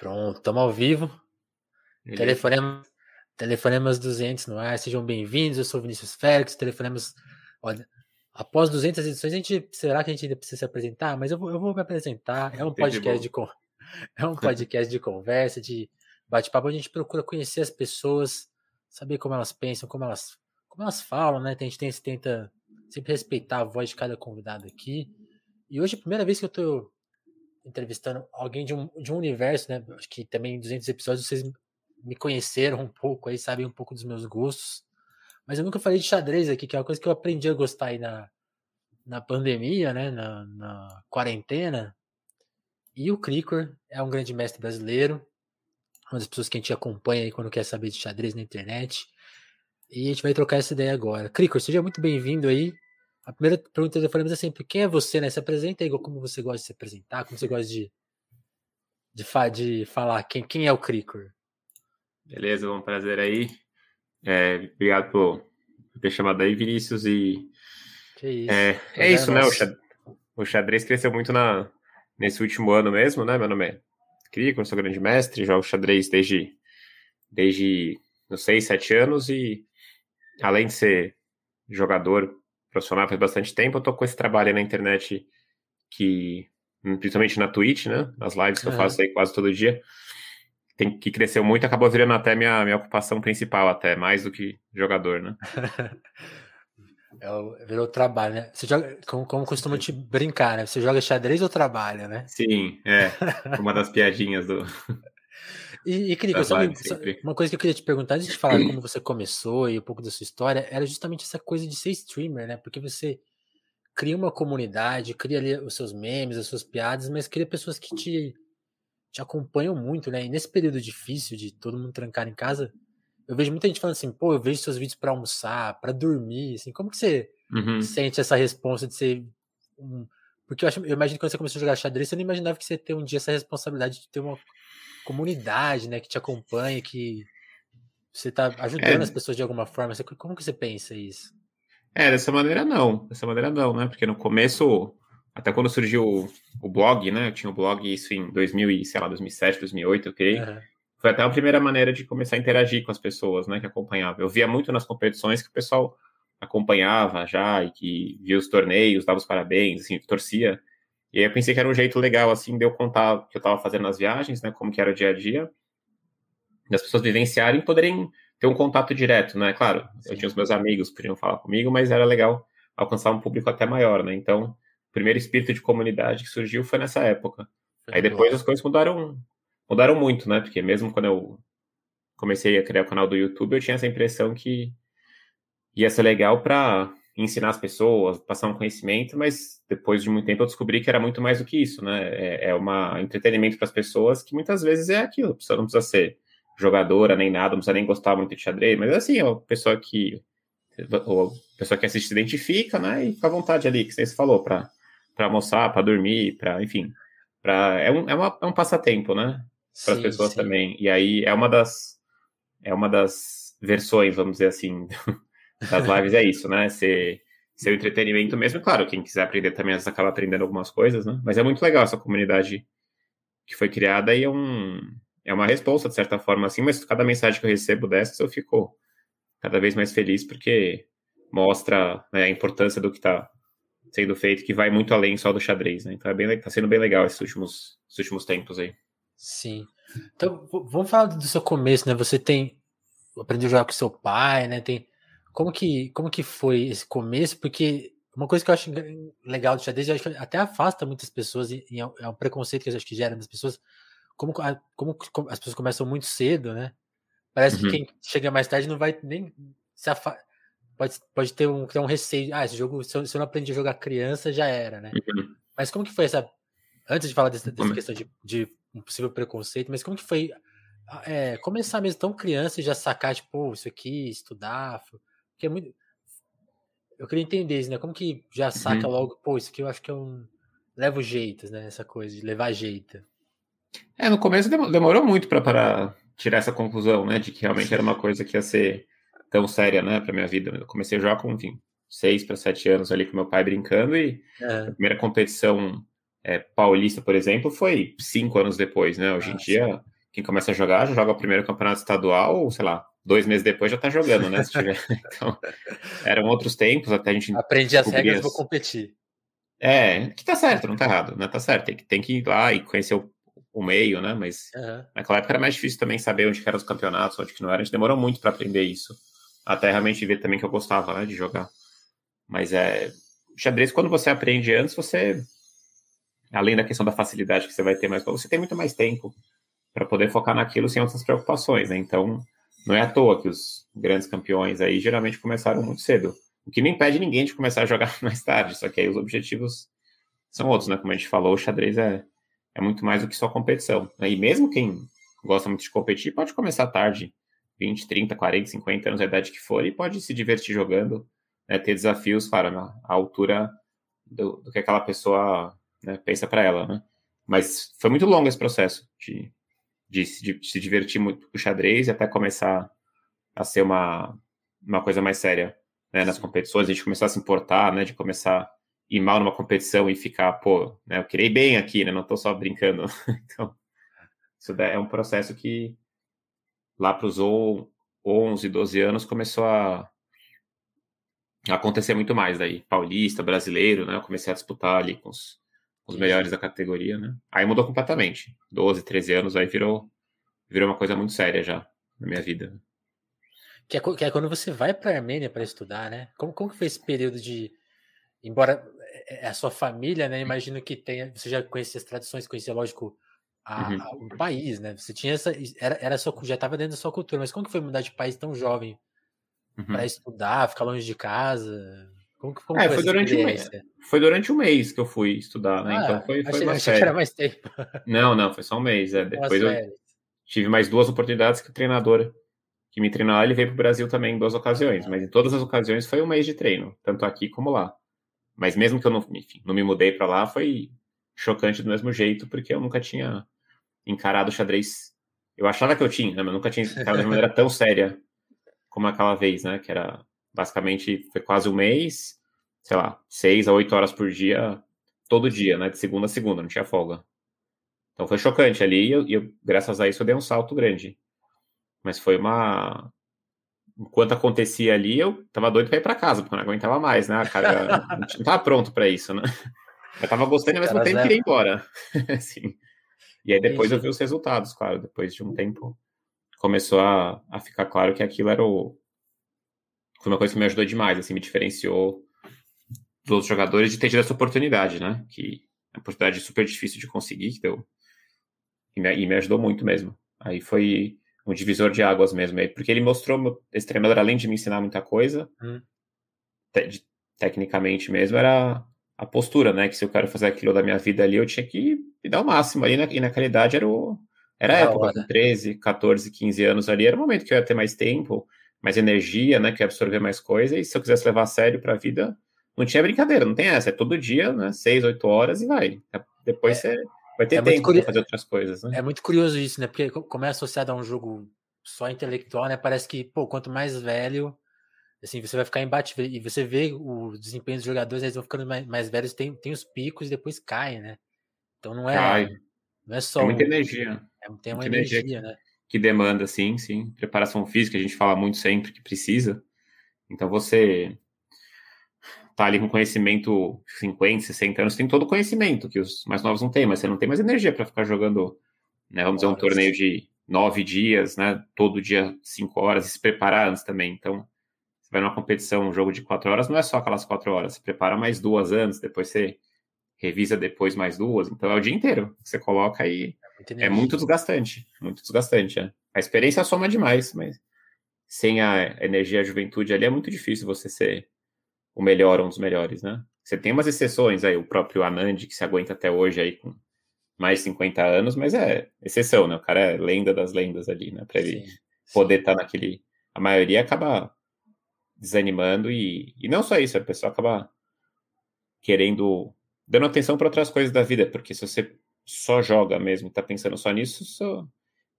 Pronto, estamos ao vivo. Telefonema, telefonemas 200 no ar, sejam bem-vindos. Eu sou Vinícius Félix. Telefonemas. Olha, após 200 edições, a gente, será que a gente ainda precisa se apresentar? Mas eu vou, eu vou me apresentar. É um podcast de, é um podcast de conversa, de bate-papo. A gente procura conhecer as pessoas, saber como elas pensam, como elas, como elas falam, né? A gente tem, tenta sempre respeitar a voz de cada convidado aqui. E hoje é a primeira vez que eu tô entrevistando alguém de um, de um universo, né? Acho que também em 200 episódios vocês me conheceram um pouco aí, sabem um pouco dos meus gostos. Mas eu nunca falei de xadrez aqui, que é uma coisa que eu aprendi a gostar aí na, na pandemia, né? Na, na quarentena. E o Cricor é um grande mestre brasileiro, uma das pessoas que a gente acompanha aí quando quer saber de xadrez na internet. E a gente vai trocar essa ideia agora. Cricor, seja muito bem-vindo aí. A primeira pergunta que eu falei é sempre: quem é você, né? Se apresenta igual como você gosta de se apresentar, como você gosta de, de, fa de falar. Quem, quem é o Cricor? Beleza, um prazer aí. É, obrigado por, ter chamado aí, Vinícius. E que isso. É, é isso, né? O xadrez, o xadrez, cresceu muito na, nesse último ano mesmo, né? Meu nome é Cricor, sou grande mestre, jogo xadrez desde, desde uns 6, 7 anos e além de ser jogador profissional faz bastante tempo, eu tô com esse trabalho na internet que, principalmente na Twitch, né? Nas lives que eu faço aí quase todo dia, tem que cresceu muito, acabou virando até minha, minha ocupação principal, até, mais do que jogador, né? é, virou trabalho, né? Você joga, como, como costuma te brincar, né? Você joga xadrez ou trabalha, né? Sim, é. Uma das piadinhas do. E, e Crico, sabe, uma coisa que eu queria te perguntar, antes de falar como você começou e um pouco da sua história, era justamente essa coisa de ser streamer, né? Porque você cria uma comunidade, cria ali os seus memes, as suas piadas, mas cria pessoas que te, te acompanham muito, né? E nesse período difícil de todo mundo trancar em casa, eu vejo muita gente falando assim, pô, eu vejo seus vídeos para almoçar, para dormir, assim, como que você uhum. sente essa resposta de ser um... Porque eu, acho, eu imagino que quando você começou a jogar xadrez, você não imaginava que você ia ter um dia essa responsabilidade de ter uma comunidade, né, que te acompanha, que você está ajudando é. as pessoas de alguma forma. Você, como que você pensa isso? É, dessa maneira não. Dessa maneira não, né? Porque no começo, até quando surgiu o, o blog, né? Eu tinha o um blog isso em 2000 e, sei lá, 2007, 2008, eu criei. Uhum. Foi até a primeira maneira de começar a interagir com as pessoas, né? Que acompanhavam. Eu via muito nas competições que o pessoal acompanhava já e que via os torneios, dava os parabéns, assim, torcia. E aí eu pensei que era um jeito legal, assim, de eu contar o que eu estava fazendo nas viagens, né, como que era o dia a dia, das pessoas vivenciarem e poderem ter um contato direto, né, claro, Sim. eu tinha os meus amigos que podiam falar comigo, mas era legal alcançar um público até maior, né, então, o primeiro espírito de comunidade que surgiu foi nessa época. Aí depois as coisas mudaram, mudaram muito, né, porque mesmo quando eu comecei a criar o canal do YouTube, eu tinha essa impressão que ia ser legal para ensinar as pessoas, passar um conhecimento, mas depois de muito tempo eu descobri que era muito mais do que isso, né? É, é um entretenimento para as pessoas que muitas vezes é aquilo, a pessoa não precisa ser jogadora nem nada, não precisa nem gostar muito de xadrez, mas assim, é uma pessoa que ou a pessoa que assiste se identifica, né? E fica à vontade ali, que você falou, para almoçar, para dormir, para, enfim, para é, um, é, uma, é um passatempo, né? Para as pessoas sim. também. E aí é uma das é uma das versões, vamos dizer assim, das lives é isso, né? Ser, ser entretenimento mesmo. Claro, quem quiser aprender também acaba aprendendo algumas coisas, né? Mas é muito legal essa comunidade que foi criada e é, um, é uma resposta, de certa forma, assim, mas cada mensagem que eu recebo dessas eu fico cada vez mais feliz porque mostra né, a importância do que está sendo feito, que vai muito além só do xadrez, né? Então é bem, tá sendo bem legal esses últimos, esses últimos tempos aí. Sim. Então, vamos falar do seu começo, né? Você tem aprendeu a jogar com seu pai, né? Tem como que, como que foi esse começo? Porque uma coisa que eu acho legal do xadrez, eu acho que até afasta muitas pessoas, e é, é um preconceito que eu acho que gera nas pessoas, como, como, como as pessoas começam muito cedo, né? Parece uhum. que quem chega mais tarde não vai nem se afastar. Pode, pode ter um, ter um receio. Ah, esse jogo, se eu, se eu não aprendi a jogar criança, já era, né? Uhum. Mas como que foi essa. Antes de falar dessa, dessa questão de, de, um possível preconceito, mas como que foi é, começar mesmo tão criança e já sacar, tipo, isso aqui, estudar, que é muito. Eu queria entender isso, né? Como que já saca uhum. logo, pô, isso aqui eu acho que é um. Leva jeito, né? Essa coisa de levar jeito. É, no começo demorou muito para tirar essa conclusão, né? De que realmente era uma coisa que ia ser tão séria, né, para minha vida. Eu comecei já com, enfim, seis para sete anos ali com meu pai brincando e é. a primeira competição é, paulista, por exemplo, foi cinco anos depois, né? Hoje ah, em dia, sim quem começa a jogar já joga o primeiro campeonato estadual, sei lá, dois meses depois já tá jogando, né? Se tiver. Então, eram outros tempos, até a gente. Aprendi as regras, as... vou competir. É, que tá certo, não tá errado, né? Tá certo, tem que, tem que ir lá e conhecer o, o meio, né? Mas uhum. naquela época era mais difícil também saber onde eram os campeonatos, onde que não era. A gente demorou muito para aprender isso. Até realmente ver também que eu gostava, né, de jogar. Mas é. Xadrez, quando você aprende antes, você. Além da questão da facilidade que você vai ter mais, você tem muito mais tempo para poder focar naquilo sem outras preocupações, né? Então, não é à toa que os grandes campeões aí geralmente começaram muito cedo. O que não impede ninguém de começar a jogar mais tarde, só que aí os objetivos são outros, né? Como a gente falou, o xadrez é, é muito mais do que só competição. Né? E mesmo quem gosta muito de competir pode começar tarde, 20, 30, 40, 50 anos, a idade que for, e pode se divertir jogando, né? ter desafios para a altura do, do, que aquela pessoa né, pensa para ela, né? Mas foi muito longo esse processo de de, de, de se divertir muito com o xadrez e até começar a ser uma, uma coisa mais séria né, nas competições, a gente começar a se importar, né, de começar a ir mal numa competição e ficar, pô, né, eu queria bem aqui, né, não tô só brincando. então, isso é um processo que lá para os 11, 12 anos começou a acontecer muito mais. Daí, paulista, brasileiro, né, eu comecei a disputar ali com os, os melhores da categoria, né? Aí mudou completamente. 12, 13 anos, aí virou, virou uma coisa muito séria já na minha vida. Que é, que é quando você vai para a Armênia para estudar, né? Como, como que foi esse período de. Embora é, é a sua família, né? Imagino que tenha. Você já conhecia as tradições, conhecia, lógico, a, uhum. a, o país, né? Você tinha essa. Era, era sua, já estava dentro da sua cultura, mas como que foi mudar de país tão jovem uhum. para estudar, ficar longe de casa? Como, como é, foi, durante um mês. Foi durante um mês que eu fui estudar, né? Então ah, então foi, foi achei, uma achei que era mais tempo. Não, não, foi só um mês. É. Depois eu tive mais duas oportunidades que o treinador que me treinou lá, ele veio para o Brasil também em duas ocasiões, mas em todas as ocasiões foi um mês de treino, tanto aqui como lá. Mas mesmo que eu não, enfim, não me mudei para lá, foi chocante do mesmo jeito, porque eu nunca tinha encarado o xadrez. Eu achava que eu tinha, né? mas nunca tinha encarado de maneira tão séria como aquela vez, né? Que era basicamente foi quase um mês, sei lá, seis a oito horas por dia, todo dia, né? De segunda a segunda, não tinha folga. Então foi chocante ali e eu, eu, graças a isso eu dei um salto grande. Mas foi uma. Enquanto acontecia ali, eu tava doido para ir para casa, porque eu não aguentava mais, né? A cara não tava pronto para isso, né? Eu tava gostando ao mesmo tempo que queria ir embora. assim. E aí depois eu vi os resultados, claro. Depois de um tempo começou a, a ficar claro que aquilo era o, foi uma coisa que me ajudou demais, assim, me diferenciou dos outros jogadores de ter tido essa oportunidade, né? Que é uma oportunidade super difícil de conseguir, que deu. E me, e me ajudou muito mesmo. Aí foi um divisor de águas mesmo, porque ele mostrou, esse treinador, além de me ensinar muita coisa, hum. te, de, tecnicamente mesmo, era a postura, né? Que se eu quero fazer aquilo da minha vida ali, eu tinha que me dar o máximo ali, né? e naquela idade era o. Era a época, com 13, 14, 15 anos ali, era o momento que eu ia ter mais tempo, mais energia, né? Que absorver mais coisa. E se eu quisesse levar a sério para a vida, não tinha brincadeira, não tem essa. É todo dia, né? Seis, oito horas e vai. Depois é, você vai ter é tempo para fazer outras coisas, né? É muito curioso isso, né? Porque como é associado a um jogo só intelectual, né? Parece que, pô, quanto mais velho, assim, você vai ficar imbatível. E você vê o desempenho dos jogadores, eles vão ficando mais, mais velhos, tem, tem os picos e depois caem, né? Então não é. Cai. Não é só. É muita energia. É, tem uma energia, energia né? Que demanda, sim, sim. Preparação física, a gente fala muito sempre que precisa. Então você tá ali com conhecimento 50, 60 anos, tem todo o conhecimento que os mais novos não têm, mas você não tem mais energia para ficar jogando, né, vamos dizer, um torneio de nove dias, né, todo dia cinco horas, e se preparar antes também. Então, você vai numa competição, um jogo de quatro horas, não é só aquelas quatro horas, você prepara mais duas antes, depois você revisa depois mais duas, então é o dia inteiro. Você coloca aí é muito desgastante, muito desgastante. É. A experiência soma demais, mas sem a energia a juventude ali é muito difícil você ser o melhor, um dos melhores, né? Você tem umas exceções aí, o próprio Anand, que se aguenta até hoje aí com mais de 50 anos, mas é exceção, né? O cara é lenda das lendas ali, né? Para ele Sim. poder estar tá naquele. A maioria acaba desanimando e, e não só isso, a pessoa acaba querendo, dando atenção para outras coisas da vida, porque se você só joga mesmo, tá pensando só nisso, só...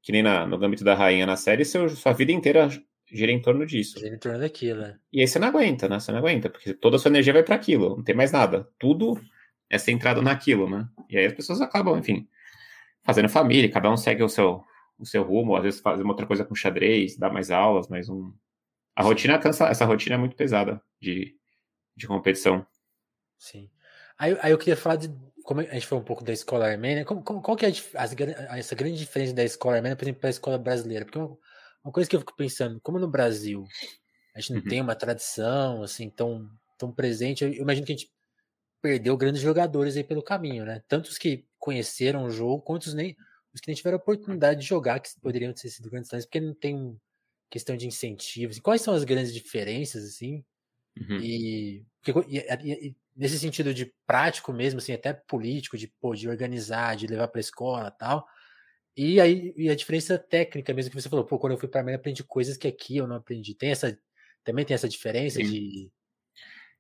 que nem na, no Gambito da Rainha na série, seu, sua vida inteira gira em torno disso. Gira em torno daquilo, né? E aí você não aguenta, né? Você não aguenta, porque toda a sua energia vai para aquilo, não tem mais nada. Tudo é centrado naquilo, né? E aí as pessoas acabam, enfim, fazendo família, cada um segue o seu, o seu rumo, às vezes fazer uma outra coisa com xadrez, dar mais aulas, mais um. A rotina cansa, essa rotina é muito pesada de, de competição. Sim. Aí, aí eu queria falar de. Como a gente falou um pouco da escola armênia, como, como, qual que é a, essa grande diferença da escola armênia, por exemplo, para a escola brasileira? Porque uma, uma, coisa que eu fico pensando, como no Brasil a gente não uhum. tem uma tradição assim tão, tão presente, eu imagino que a gente perdeu grandes jogadores aí pelo caminho, né? Tantos que conheceram o jogo, quantos nem os que nem tiveram oportunidade de jogar, que poderiam ter sido grandes talentos, porque não tem questão de incentivos. E quais são as grandes diferenças, assim? Uhum. E, e, e, nesse sentido de prático mesmo, assim, até político, de, pô, de organizar, de levar para a escola tal. E aí e a diferença técnica mesmo que você falou, pô, quando eu fui para a aprendi coisas que aqui eu não aprendi. Tem essa também tem essa diferença Sim. de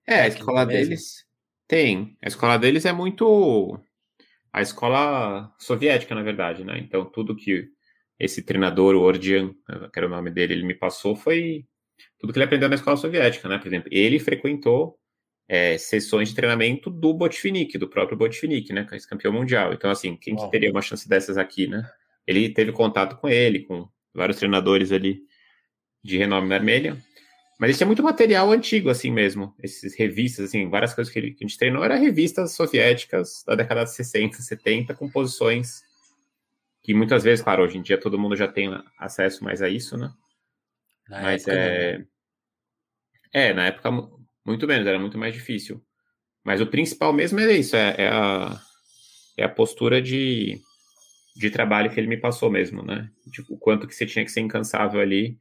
É, a escola mesmo? deles tem. A escola deles é muito a escola soviética, na verdade, né? Então, tudo que esse treinador, o Ordian, que era o nome dele, ele me passou foi tudo que ele aprendeu na escola soviética, né? Por exemplo, ele frequentou é, sessões de treinamento do Botvinnik, do próprio Botvinnik, né? Que é esse campeão mundial. Então, assim, quem que teria uma chance dessas aqui, né? Ele teve contato com ele, com vários treinadores ali de renome na Armênia. Mas isso é muito material antigo, assim mesmo. Esses revistas, assim, várias coisas que, ele, que a gente treinou eram revistas soviéticas da década de 60, 70, com posições que muitas vezes, claro, hoje em dia todo mundo já tem acesso mais a isso, né? Na Mas é. Não. É, na época, muito menos, era muito mais difícil. Mas o principal mesmo é isso, é, é a, é a postura de, de trabalho que ele me passou mesmo, né? Tipo, o quanto que você tinha que ser incansável ali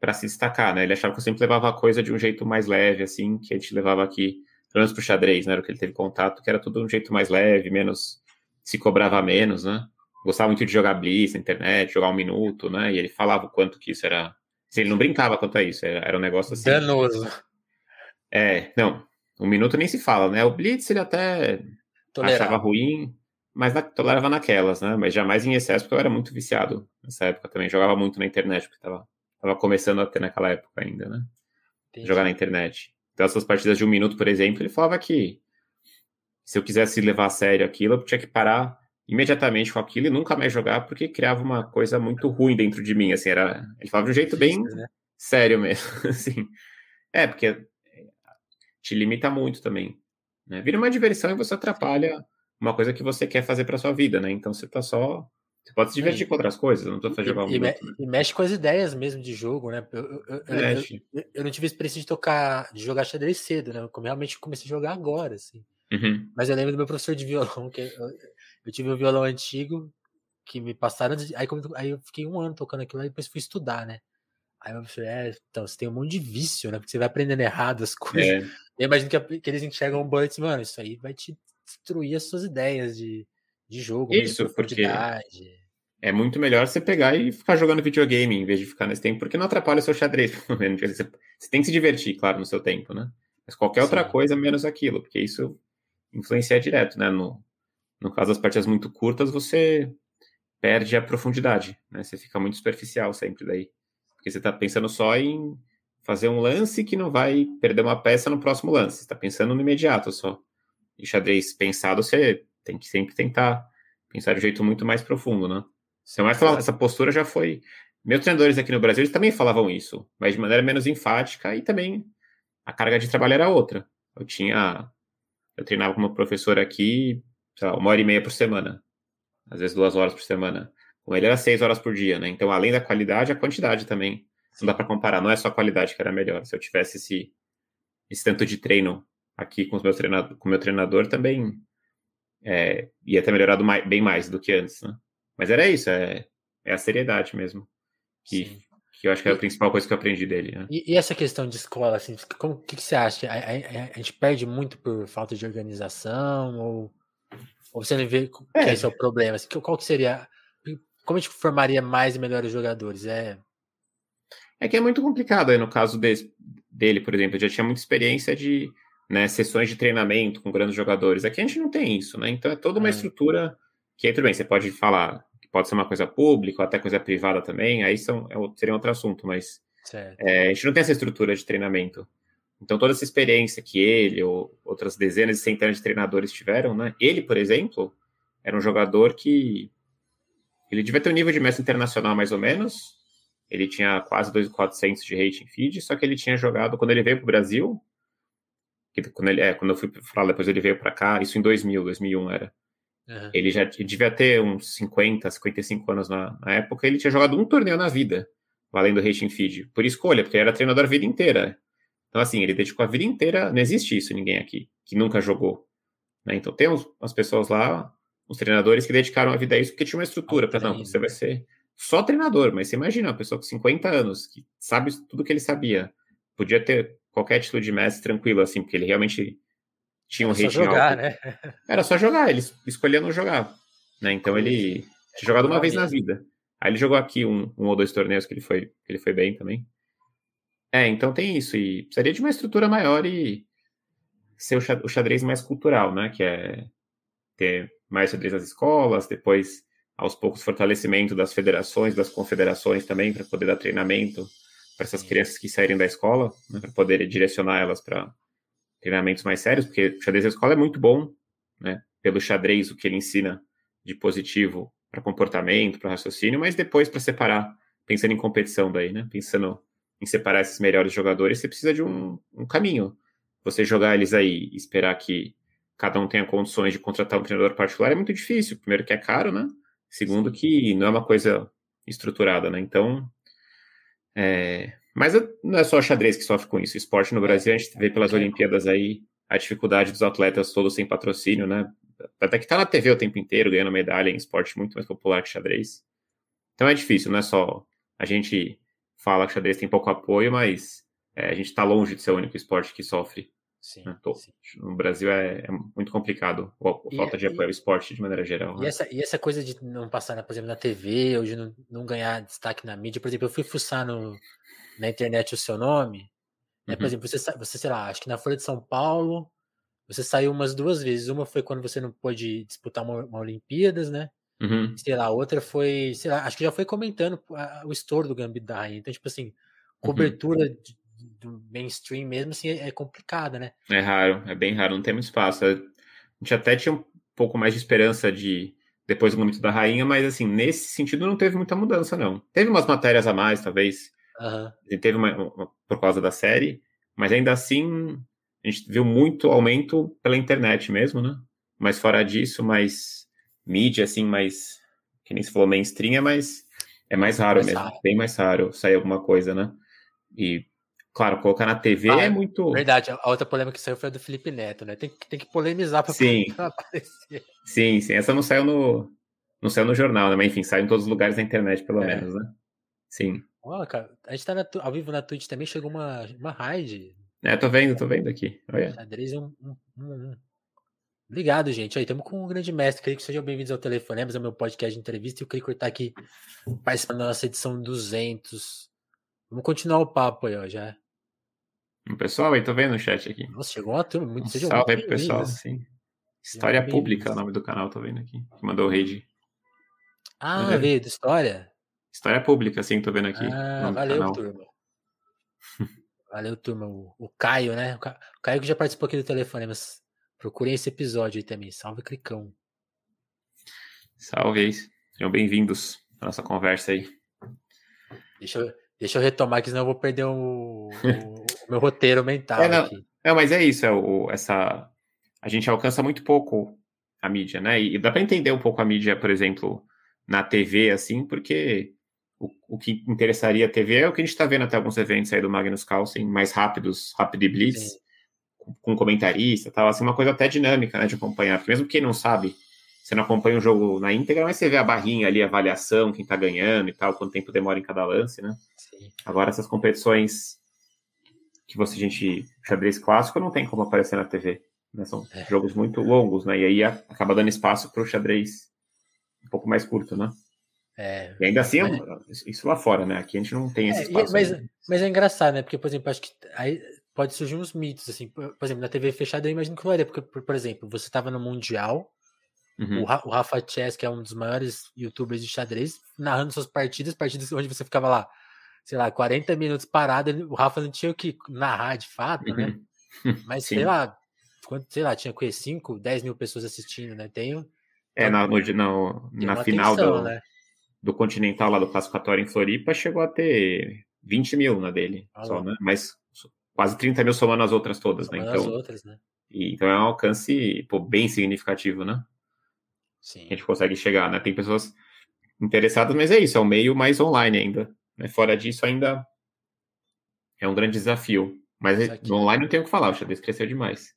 para se destacar, né? Ele achava que eu sempre levava a coisa de um jeito mais leve, assim, que a gente levava aqui, pelo menos pro xadrez, né? Era o que ele teve contato, que era tudo de um jeito mais leve, menos. se cobrava menos, né? Gostava muito de jogar blitz na internet, jogar um minuto, né? E ele falava o quanto que isso era. Assim, ele não brincava quanto a isso, era, era um negócio assim. Danoso. É, não. Um minuto nem se fala, né? O blitz ele até Tolerava. achava ruim, mas na, tolerava naquelas, né? Mas jamais em excesso, porque eu era muito viciado nessa época também. Jogava muito na internet, porque tava Tava começando a ter naquela época ainda, né? Entendi. Jogar na internet. Então, essas partidas de um minuto, por exemplo, ele falava que se eu quisesse levar a sério aquilo, eu tinha que parar imediatamente com aquilo e nunca mais jogar, porque criava uma coisa muito ruim dentro de mim, assim, era... Ele falava de um jeito bem né? sério mesmo, assim. É, porque te limita muito também, né? Vira uma diversão e você atrapalha uma coisa que você quer fazer para sua vida, né? Então você tá só você pode se divertir com outras coisas, não tô fazendo jogar um e, minuto, né? e, mexe com as ideias mesmo de jogo, né? Eu, eu, eu, eu, não tive experiência de tocar, de jogar xadrez cedo, né? Eu realmente comecei a jogar agora, assim. Uhum. Mas eu lembro do meu professor de violão, que eu, tive um violão antigo que me passaram, aí, aí eu fiquei um ano tocando aquilo, aí depois fui estudar, né? Aí meu professor, é, então você tem um monte de vício, né? Porque você vai aprendendo errado as coisas. É. Eu imagino que, que eles enxergam um bullet, mano, isso aí vai te destruir as suas ideias de de jogo, Isso, porque é muito melhor você pegar e ficar jogando videogame em vez de ficar nesse tempo, porque não atrapalha o seu xadrez, pelo menos. Você, você tem que se divertir, claro, no seu tempo, né? Mas qualquer Sim. outra coisa menos aquilo, porque isso influencia direto, né? No, no caso das partidas muito curtas, você perde a profundidade, né? Você fica muito superficial sempre daí. Porque você tá pensando só em fazer um lance que não vai perder uma peça no próximo lance. Você tá pensando no imediato só. E xadrez pensado, você tem que sempre tentar pensar de um jeito muito mais profundo, né? Então, essa, essa postura já foi. Meus treinadores aqui no Brasil eles também falavam isso, mas de maneira menos enfática e também a carga de trabalho era outra. Eu tinha. Eu treinava como professor aqui, lá, uma hora e meia por semana, às vezes duas horas por semana. Ele era seis horas por dia, né? Então, além da qualidade, a quantidade também. Não dá para comparar, não é só a qualidade que era melhor. Se eu tivesse esse, esse tanto de treino aqui com, os meus treinador, com o meu treinador, também é, ia ter melhorado mais, bem mais do que antes, né? Mas era isso, é, é a seriedade mesmo. Que, que eu acho que é a principal coisa que eu aprendi dele. Né? E, e, essa questão de escola, assim, o que, que, você acha? A, a, a, gente perde muito por falta de organização? Ou, ou você não vê que é. esse é o problema? Assim, qual que seria. Como a gente formaria mais e melhores jogadores? É. É que é muito complicado aí no caso desse, dele, por exemplo. Eu já tinha muita experiência de né, sessões de treinamento com grandes jogadores. Aqui a gente não tem isso, né? Então é toda uma é. estrutura que aí tudo bem, você pode falar que pode ser uma coisa pública ou até coisa privada também, aí são, é, seria outro assunto, mas é, a gente não tem essa estrutura de treinamento. Então toda essa experiência que ele ou outras dezenas e centenas de treinadores tiveram, né? Ele, por exemplo, era um jogador que ele devia ter um nível de mestre internacional mais ou menos. Ele tinha quase 2.400 de rating feed, só que ele tinha jogado, quando ele veio para o Brasil, quando, ele, é, quando eu fui falar depois ele veio para cá, isso em 2000, 2001 era. Uhum. Ele já ele devia ter uns 50, 55 anos na, na, época, ele tinha jogado um torneio na vida, valendo rating feed, por escolha, porque ele era treinador a vida inteira. Então, assim, ele dedicou a vida inteira, não existe isso ninguém aqui, que nunca jogou. Né? Então, tem umas pessoas lá, os treinadores que dedicaram a vida a isso porque tinha uma estrutura para não, você vai ser só treinador, mas você imagina uma pessoa com 50 anos que sabe tudo que ele sabia, podia ter qualquer título de mestre tranquilo assim, porque ele realmente tinha um Era rating só jogar, alto. Né? Era só jogar, ele escolhia não jogar, né? Então ele tinha jogado uma vez na vida. Aí ele jogou aqui um, um ou dois torneios que ele foi que ele foi bem também. É, então tem isso e precisaria de uma estrutura maior e ser o xadrez mais cultural, né? Que é ter mais xadrez nas escolas, depois, aos poucos, fortalecimento das federações, das confederações também, para poder dar treinamento para essas crianças que saírem da escola, né, para poder direcionar elas para treinamentos mais sérios, porque o xadrez da escola é muito bom, né? Pelo xadrez, o que ele ensina de positivo para comportamento, para raciocínio, mas depois para separar, pensando em competição daí, né? Pensando em separar esses melhores jogadores, você precisa de um, um caminho. Você jogar eles aí e esperar que cada um tenha condições de contratar um treinador particular é muito difícil. Primeiro que é caro, né? Segundo que não é uma coisa estruturada, né? Então, é... mas não é só o xadrez que sofre com isso. O esporte no Brasil, a gente vê pelas Olimpíadas aí a dificuldade dos atletas todos sem patrocínio, né? Até que tá na TV o tempo inteiro ganhando medalha em esporte muito mais popular que xadrez. Então é difícil, não é só a gente fala que xadrez tem pouco apoio, mas é, a gente está longe de ser o único esporte que sofre Sim, né? sim, No Brasil é, é, muito complicado a, a falta e, de apoio ao esporte de maneira geral. E, né? essa, e essa coisa de não passar, por exemplo, na TV ou de não, não ganhar destaque na mídia, por exemplo, eu fui fuçar no, na internet o seu nome, né? por uhum. exemplo, você, você, sei lá, acho que na Folha de São Paulo você saiu umas duas vezes. Uma foi quando você não pôde disputar uma, uma Olimpíadas, né? Uhum. Sei lá, outra foi, sei lá, acho que já foi comentando o estouro do Gambit Rainha. Então, tipo assim, uhum. cobertura uhum. de, do mainstream mesmo, assim, é, é complicada, né? É raro, é bem raro, não tem muito espaço. A gente até tinha um pouco mais de esperança de depois do momento da rainha, mas assim, nesse sentido não teve muita mudança, não. Teve umas matérias a mais, talvez. Uhum. Teve uma, uma, por causa da série, mas ainda assim a gente viu muito aumento pela internet mesmo, né? Mas fora disso, mais mídia, assim, mais. Que nem se falou mainstream, é mais. É mais raro mais mesmo, raro. bem mais raro sair alguma coisa, né? E Claro, colocar na TV ah, é muito. Verdade, a outra polêmica que saiu foi a do Felipe Neto, né? Tem, tem que polemizar para aparecer. Sim, sim. Essa não saiu no, não saiu no jornal, né? Mas enfim, saiu em todos os lugares da internet, pelo é. menos, né? Sim. Olha, cara, a gente tá na, ao vivo na Twitch também, chegou uma, uma raid. É, tô vendo, tô vendo aqui. Olha. Xadrez um, um, um, Obrigado, gente. Aí estamos com um grande mestre. Que sejam bem-vindos ao Telefonemas, ao meu podcast de entrevista. E o Cricor tá aqui participando da nossa edição 200. Vamos continuar o papo aí, ó, já. O pessoal aí, tô vendo no chat aqui. Nossa, chegou uma turma. Muito, um salve aí pro pessoal, sim. História Pública é o nome do canal, tô vendo aqui. Que mandou o raid. Ah, veio de história? História Pública, sim, tô vendo aqui. Ah, valeu, turma. valeu, turma. O, o, Caio, né? O Caio que já participou aqui do telefone, mas procurem esse episódio aí também. Salve, Cricão. Salve aí. Sejam bem-vindos à nossa conversa aí. Deixa eu, deixa eu retomar, que senão eu vou perder o, o meu roteiro mental. É, não, aqui. não, mas é isso, é o, essa. A gente alcança muito pouco a mídia, né? E dá para entender um pouco a mídia, por exemplo, na TV, assim, porque o, o que interessaria a TV é o que a gente está vendo até alguns eventos aí do Magnus Carlsen, mais rápidos, rápido e blitz, com, com, comentarista tal, assim, uma coisa até dinâmica, né, de acompanhar, porque mesmo quem não sabe, você não acompanha o jogo na íntegra, mas você vê a barrinha ali, a avaliação, quem tá ganhando e tal, quanto tempo demora em cada lance, né? Sim. Agora essas competições que você, a gente, xadrez clássico não tem como aparecer na TV. Né? São é. jogos muito longos, né? E aí acaba dando espaço para o xadrez um pouco mais curto, né? É, e ainda assim, mas... isso lá fora, né? Aqui a gente não tem esse é, espaço. mas, mas, é engraçado, né? Porque, por exemplo, acho que aí pode surgir uns mitos, assim. Por, exemplo, na TV fechada eu imagino que não é, porque, por, por exemplo, você estava no Mundial, uhum. o, o, Rafa Chess, que é um dos maiores youtubers de xadrez, narrando suas partidas, partidas onde você ficava lá sei lá, 40 minutos parado, o Rafa não tinha o que narrar de fato, né? uhum. Mas, Sim. sei lá, quanto, sei lá, tinha com 5, 10 mil pessoas assistindo, né? Tenho. É, na, no, no, na final atenção, do. Né? do Continental lá do classificatório em Floripa chegou a ter 20 mil na dele, ah, só, né? Mas quase 30 mil somando as outras todas, né? somando né? Então, as outras, né? E, então é um alcance pô, bem significativo, né? Sim. A gente consegue chegar, né? Tem pessoas interessadas, mas é isso, é um meio mais online ainda. Né? Fora disso, ainda é um grande desafio. Mas no online não tem o que falar, o xadrez cresceu demais.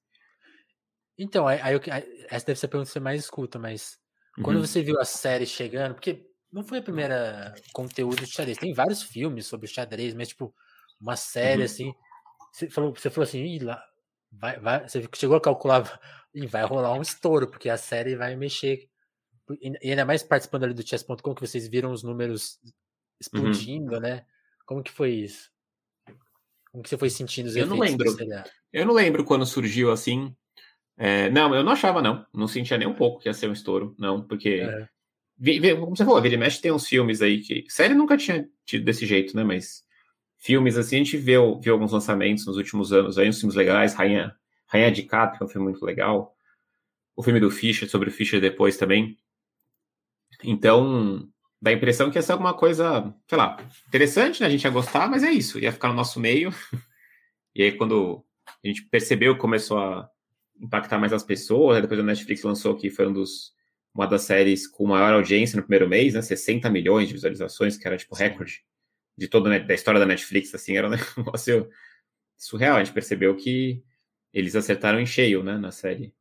Então, aí, aí, essa deve ser a pergunta que você mais escuta, mas uhum. quando você viu a série chegando, porque não foi a primeira conteúdo de xadrez, tem vários filmes sobre xadrez, mas tipo, uma série uhum. assim. Você falou, você falou assim, lá, vai, vai, você chegou a calcular e vai rolar um estouro, porque a série vai mexer. E ainda mais participando ali do chess.com, que vocês viram os números. Explodindo, uhum. né? Como que foi isso? Como que você foi sentindo os Eu não lembro. Eu não lembro quando surgiu assim. É, não, eu não achava, não. Não sentia nem um pouco que ia ser um estouro, não, porque. É. Como você falou, Vira Mexe tem uns filmes aí que. Série nunca tinha tido desse jeito, né? Mas filmes assim, a gente viu, viu alguns lançamentos nos últimos anos aí, uns filmes legais, Rainha, Rainha de Cap, que é um filme muito legal. O filme do Fischer, sobre o Fischer depois também. Então, dá a impressão que ia ser alguma coisa, sei lá, interessante, né? A gente ia gostar, mas é isso, ia ficar no nosso meio. E aí, quando a gente percebeu, começou a impactar mais as pessoas, né? depois a Netflix lançou que foi um dos, uma das séries com maior audiência no primeiro mês, né? 60 milhões de visualizações, que era tipo recorde de toda da história da Netflix, assim, era um negócio surreal. A gente percebeu que eles acertaram em cheio, né, na série.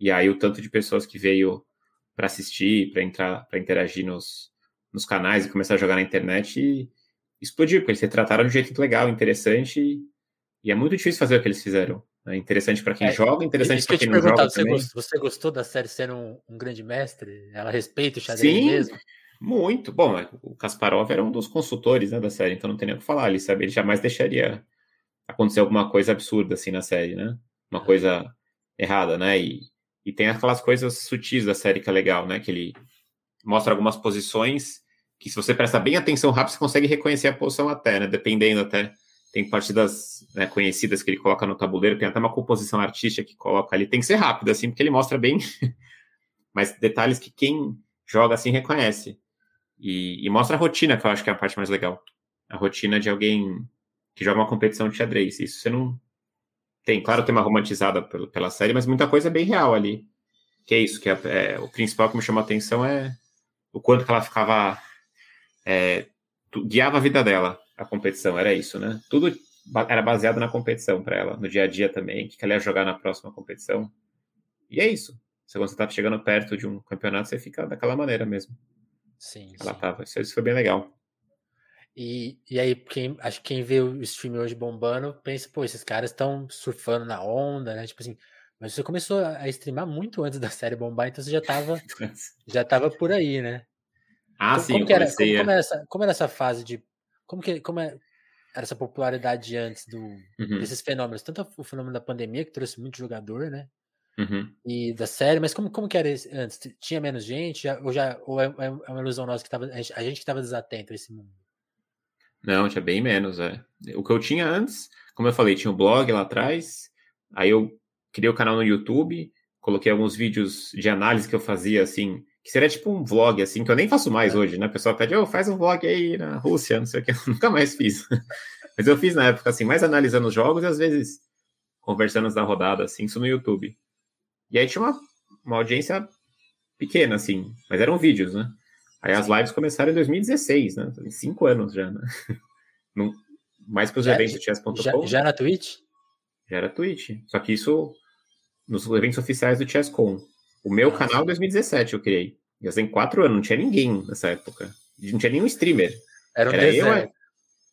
E aí o tanto de pessoas que veio para assistir, para entrar, para interagir nos, nos canais e começar a jogar na internet e explodiu, porque eles se trataram de um jeito legal, interessante, e, e é muito difícil fazer o que eles fizeram. É interessante para quem é, joga, interessante para quem não joga você também. Gostou, você gostou da série ser um, um, grande mestre? Ela respeita o xadrez Sim, mesmo? muito. Bom, é, o Kasparov era um dos consultores né, da série, então não tem nem o que falar. Ele, sabe, ele jamais deixaria acontecer alguma coisa absurda assim na série, né? Uma é. coisa errada, né? E, e tem aquelas coisas sutis da série que é legal, né? Que ele mostra algumas posições que se você prestar bem atenção rápido, você consegue reconhecer a posição até, né? Dependendo até. Tem partidas né, conhecidas que ele coloca no tabuleiro, tem até uma composição artística que coloca ali. Tem que ser rápido, assim, porque ele mostra bem. Mas detalhes que quem joga assim reconhece. E, e, mostra a rotina, que eu acho que é a parte mais legal. A rotina de alguém que joga uma competição de xadrez. Isso você não tem. Claro, tem uma romantizada pela, pela série, mas muita coisa é bem real ali. Que é isso, que é, é, o principal que me chamou a atenção é o quanto que ela ficava. É, guiava a vida dela, a competição, era isso, né? Tudo era baseado na competição para ela, no dia a dia também, que ela ia jogar na próxima competição. E é isso. Se você tá chegando perto de um campeonato, você fica daquela maneira mesmo. Sim. Ela sim. tava. Isso, isso foi bem legal. E, e aí, quem, acho que quem vê o stream hoje bombando, pensa, pô, esses caras estão surfando na onda, né? Tipo assim, mas você começou a streamar muito antes da série bombar, então você já tava, já tava por aí, né? Ah, como, sim, como, era, como, como, era essa, como era essa fase de. Como, que, como é, era essa popularidade antes do, uhum. desses fenômenos? Tanto o fenômeno da pandemia, que trouxe muito jogador, né? Uhum. E da série, mas como, como que era antes? Tinha menos gente? Ou, já, ou é, é, é uma ilusão nossa que tava, a gente, a gente que estava desatento a esse mundo? Não, tinha bem menos, é. O que eu tinha antes, como eu falei, tinha o um blog lá atrás, aí eu criei o canal no YouTube, coloquei alguns vídeos de análise que eu fazia, assim, que seria tipo um vlog, assim, que eu nem faço mais é. hoje, né? O pessoal pede, oh, faz um vlog aí na Rússia, não sei o que, eu nunca mais fiz. Mas eu fiz na época, assim, mais analisando os jogos e às vezes conversando da rodada, assim, isso no YouTube. E aí tinha uma, uma audiência pequena, assim, mas eram vídeos, né? Aí as lives começaram em 2016, né? Cinco anos já, né? mais para os eventos do chess.com. Já, já na Twitch? Já era Twitch. Só que isso nos eventos oficiais do ChessCon. O meu canal 2017 eu criei. Já tem quatro anos, não tinha ninguém nessa época. Não tinha nenhum streamer. Era um Era deserto. Eu, é,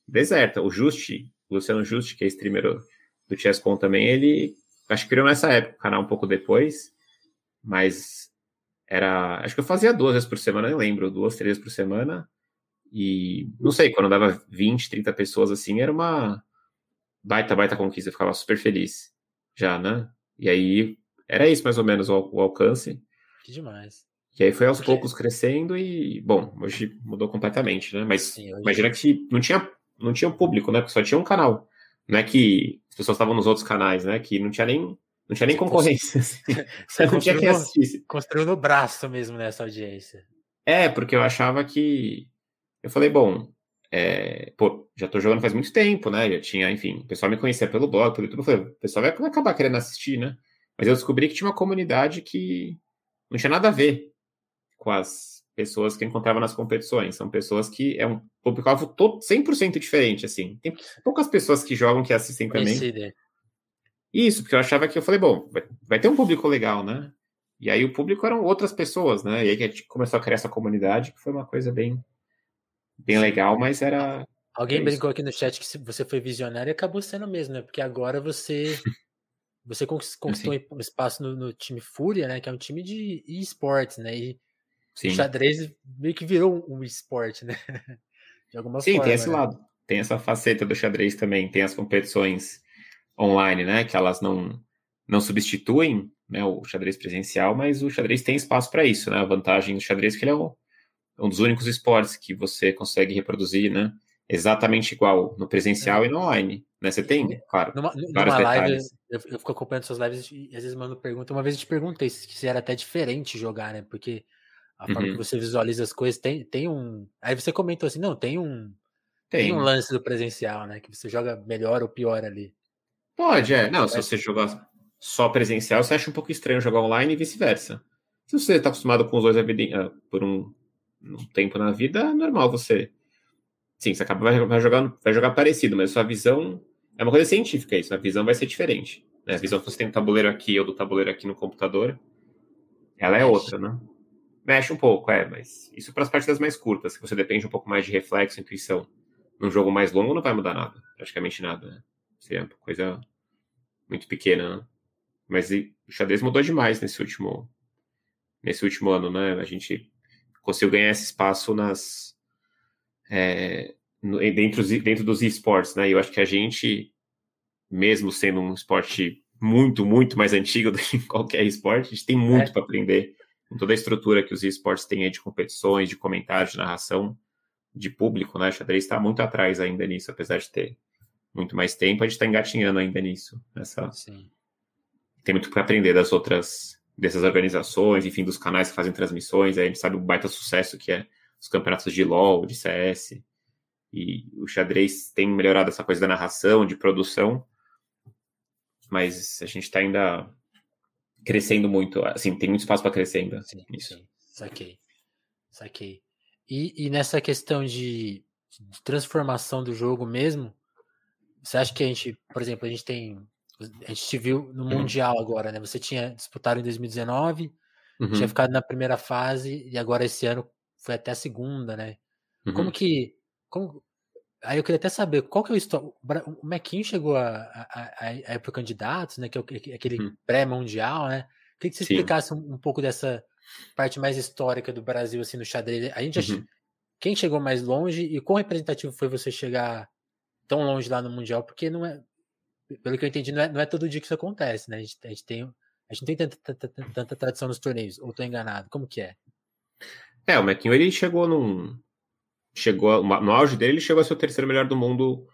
deserto. O Justi, o Luciano Justi, que é streamer do ChessCon também, ele acho que criou nessa época, o canal um pouco depois, mas era. Acho que eu fazia duas vezes por semana, nem lembro, duas, três vezes por semana. E não sei, quando dava 20, 30 pessoas assim, era uma baita, baita conquista, eu ficava super feliz já, né? E aí era isso mais ou menos o, o alcance. Que demais. E aí foi aos Porque... poucos crescendo e, bom, hoje mudou completamente, né? Mas Sim, hoje... imagina que não tinha, não tinha público, né? Porque só tinha um canal. Não é que as pessoas estavam nos outros canais, né? Que não tinha nem, não tinha nem concorrência. Assim. Você não tinha que assistir. Construiu no braço mesmo nessa audiência. É, porque eu achava que. Eu falei, bom, é, pô, já tô jogando faz muito tempo, né? Já tinha, enfim, o pessoal me conhecia pelo blog, pelo YouTube. Eu falei, o pessoal vai acabar querendo assistir, né? Mas eu descobri que tinha uma comunidade que não tinha nada a ver com as pessoas que eu encontrava nas competições. São pessoas que é um público-alvo 100% diferente, assim. Tem poucas pessoas que jogam que assistem também. Isso, porque eu achava que eu falei, bom, vai, vai ter um público legal, né? E aí o público eram outras pessoas, né? E aí que a gente começou a criar essa comunidade, que foi uma coisa bem, bem legal, mas era. Alguém é brincou aqui no chat que você foi visionário e acabou sendo mesmo, né? Porque agora você você conquistou assim. um espaço no, no, time Fúria, né? Que é um time de esportes, né? E Sim. o xadrez meio que virou um esporte, né? De alguma Sim, forma. Sim, tem esse né? lado. Tem essa faceta do xadrez também. Tem as competições online, né? Que elas não, não substituem né, o xadrez presencial, mas o xadrez tem espaço para isso, né? A vantagem do xadrez é que ele é um, é um dos únicos esportes que você consegue reproduzir, né? Exatamente igual no presencial é. e no online. Né? Você tem, claro, numa, vários numa live, eu, eu, fico acompanhando suas lives e às vezes mando pergunta. Uma vez eu te perguntei se era até diferente jogar, né? Porque a forma uhum. que você visualiza as coisas tem, tem um. Aí você comentou assim, não, tem um. Tem. tem um lance do presencial, né? Que você joga melhor ou pior ali. Pode, é. Não, se você jogar só presencial, você acha um pouco estranho jogar online e vice-versa. Se você está acostumado com os dois uh, por um, um, tempo na vida, é normal você. Sim, você acaba vai, jogar, vai jogar parecido, mas sua visão é uma coisa científica isso, a visão vai ser diferente. Né? A visão que você tem do tabuleiro aqui ou do tabuleiro aqui no computador, ela é outra, né? Mexe um pouco, é, mas isso para as partidas mais curtas, que você depende um pouco mais de reflexo, intuição. Num jogo mais longo não vai mudar nada, praticamente nada, né? Seria uma coisa muito pequena, né? Mas o xadrez mudou demais nesse último, nesse último ano, né? A gente conseguiu ganhar esse espaço nas, é, dentro, dentro dos esportes, né? Eu acho que a gente, mesmo sendo um esporte muito, muito mais antigo do que qualquer esporte, a gente tem muito é. para aprender com toda a estrutura que os esportes têm aí de competições, de comentários, de narração, de público, né? O xadrez está muito atrás ainda nisso, apesar de ter muito mais tempo, a gente está engatinhando ainda nisso. Nessa... Sim. Tem muito para aprender das outras, dessas organizações, enfim, dos canais que fazem transmissões, aí a gente sabe o baita sucesso que é os campeonatos de LoL, de CS, e o xadrez tem melhorado essa coisa da narração, de produção, mas a gente está ainda crescendo muito, assim, tem muito espaço para crescer ainda. Sim, isso. Sim. Saquei. Saquei. E, e nessa questão de, de, transformação do jogo mesmo, você acha que a gente, por exemplo, a gente tem. A gente te viu no uhum. Mundial agora, né? Você tinha disputado em 2019, uhum. tinha ficado na primeira fase, e agora esse ano foi até a segunda, né? Uhum. Como que como... Aí eu queria até saber qual que é o histórico. O Mequinho chegou a, a, a, a ir para candidatos, né? Que é aquele hum. pré-mundial, né? Queria que você Sim. explicasse um, um, pouco dessa parte mais histórica do Brasil, assim, no xadrez. A gente uhum. Quem chegou mais longe e quão representativo foi você chegar tão longe lá no Mundial? Porque não é. Pelo que eu entendi, não é, não é todo dia que isso acontece, né? A gente, a gente tem. A gente não tem tanta, tanta, tanta tradição nos torneios, ou tô enganado? Como que é? É, o Mequinho ele chegou num, chegou no auge dele, ele chegou a ser o terceiro melhor do mundo,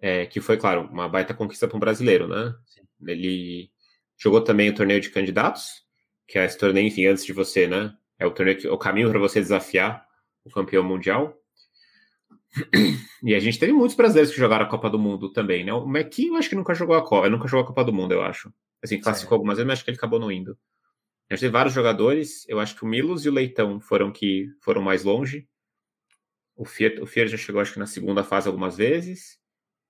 é, que foi, claro, uma baita conquista para um brasileiro, né? Sim. Ele jogou também o torneio de candidatos, que é esse torneio, enfim, antes de você, né? É o torneio que, o caminho para você desafiar o campeão mundial. E a gente teve muitos brasileiros que jogaram a Copa do Mundo também, né? O Mequinho acho que nunca jogou a Copa, nunca jogou a Copa do Mundo, eu acho. Assim, classificou algumas vezes, mas acho que ele acabou não indo. A gente teve vários jogadores, eu acho que o Milos e o Leitão foram que foram mais longe. O Fiat, o Fiat já chegou, acho que na segunda fase algumas vezes,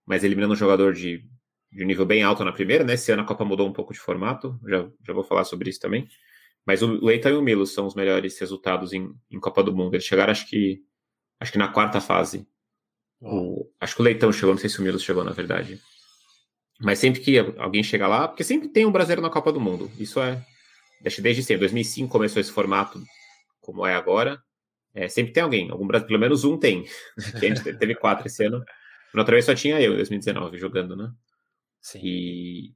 mas eliminando um jogador de, de nível bem alto na primeira, né? Esse ano a Copa mudou um pouco de formato, já, já vou falar sobre isso também. Mas o Leitão e o Milos são os melhores resultados em, em Copa do Mundo. Eles chegaram, acho que, acho que na quarta fase. O, acho que o Leitão chegou, não sei se o Milos chegou, na verdade. Mas sempre que alguém chega lá, porque sempre tem um brasileiro na Copa do Mundo. Isso é. Desde sempre. 2005 começou esse formato como é agora. É, sempre tem alguém, algum pelo menos um tem. Que a gente teve quatro esse ano. Na outra vez só tinha eu em 2019 jogando, né? Sim. E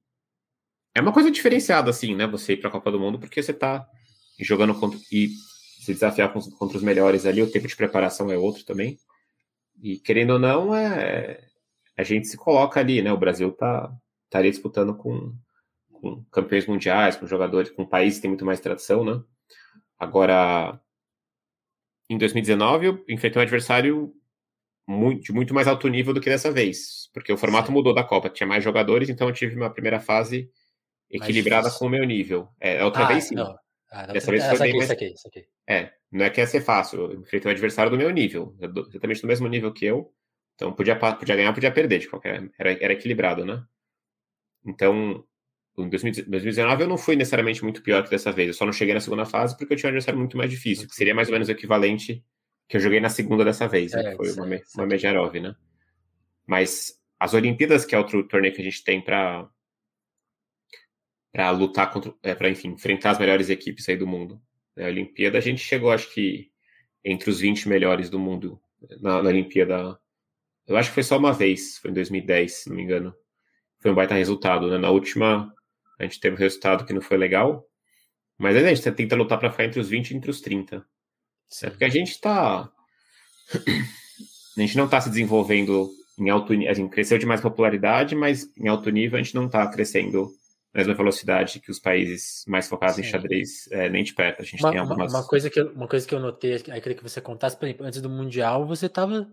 é uma coisa diferenciada, assim, né? Você ir para a Copa do Mundo, porque você tá jogando contra. E se desafiar contra os melhores ali, o tempo de preparação é outro também. E querendo ou não, é, a gente se coloca ali, né? O Brasil tá, tá ali disputando com, com campeões mundiais, com jogadores, com países que tem muito mais tradição, né? Agora, em 2019, eu enfrentei um adversário muito, de muito mais alto nível do que dessa vez, porque o formato Sim. mudou da Copa, tinha mais jogadores, então eu tive uma primeira fase equilibrada com o meu nível. É, outra ah, vez sim. Não. Ah, Dessa vez foi bem mais... aqui, aqui. É, não é que ia ser fácil. Eu enfrentei um adversário do meu nível, exatamente do mesmo nível que eu. Então podia, podia ganhar, podia perder, de qualquer. Era, era equilibrado, né? Então, em 2019 eu não fui necessariamente muito pior que dessa vez. Eu só não cheguei na segunda fase porque eu tinha um adversário muito mais difícil, que seria mais ou menos o equivalente que eu joguei na segunda dessa vez, né? É, foi uma, uma Medjarov, né? Mas as Olimpíadas, que é outro torneio que a gente tem para para lutar contra, é, para enfim, enfrentar as melhores equipes aí do mundo. Na Olimpíada a gente chegou, acho que entre os 20 melhores do mundo na, na Olimpíada. Eu acho que foi só uma vez, foi em 2010, se não me engano. Foi um baita resultado, né? Na última a gente teve um resultado que não foi legal, mas a gente tenta lutar para ficar entre os 20 e entre os 30. É porque a gente está a gente não está se desenvolvendo em alto nível, assim, cresceu de mais popularidade, mas em alto nível a gente não está crescendo mesma velocidade que os países mais focados Sim. em xadrez, é, nem de perto. A gente uma, tem algumas. Uma coisa, que eu, uma coisa que eu notei, aí queria que você contasse, por exemplo, antes do Mundial, você estava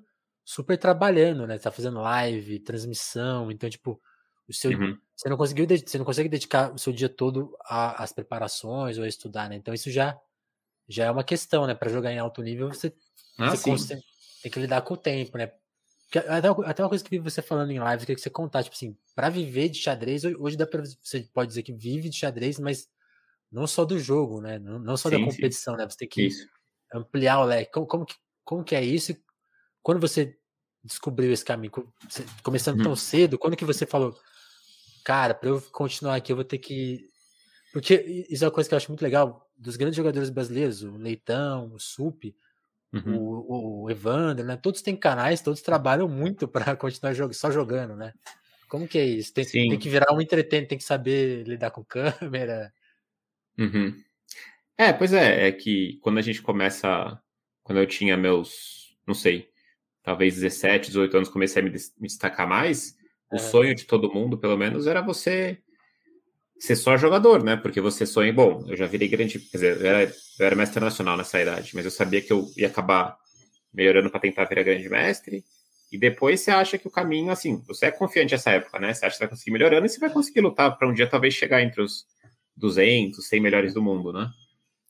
super trabalhando, né? Você tá fazendo live, transmissão, então, tipo, o seu, uhum. Você não conseguiu, você não consegue dedicar o seu dia todo às preparações ou a estudar, né? Então isso já já é uma questão, né? Para jogar em alto nível, você, ah, você tem que lidar com o tempo, né? Até, até uma coisa que você falando em live, eu queria que você contar, tipo assim, para viver de xadrez, hoje dá pra, você pode dizer que vive de xadrez, mas não só do jogo, né? Não, não só sim, da competição, sim. né? Você tem que isso. ampliar o leque. Como, como, que, como que é isso? Quando você descobriu esse caminho, começando hum. tão cedo, quando que você falou, cara, para eu continuar aqui, eu vou ter que. Porque isso é uma coisa que eu acho muito legal dos grandes jogadores brasileiros, o Leitão, o Sup, Uhum. O, o, Evandro, né? Todos têm canais, todos trabalham muito para continuar jog só jogando, né? Como que é isso? Tem, tem, que virar um entretenimento, tem que saber lidar com câmera. Uhum. É, pois é, é que quando a gente começa, quando eu tinha meus, não sei, talvez 17, 18 anos, comecei a me destacar mais, o sonho de todo mundo, pelo menos, era você ser só jogador, né? Porque você sonha, bom, eu já virei grande, quer dizer, eu era, eu era mestre nacional nessa idade, mas eu sabia que eu ia acabar melhorando para tentar virar grande mestre. E depois você acha que o caminho, assim, você é confiante nessa época, né? Você acha que vai conseguir melhorando e você vai conseguir lutar para um dia talvez chegar entre os 200, 100 melhores do mundo, né?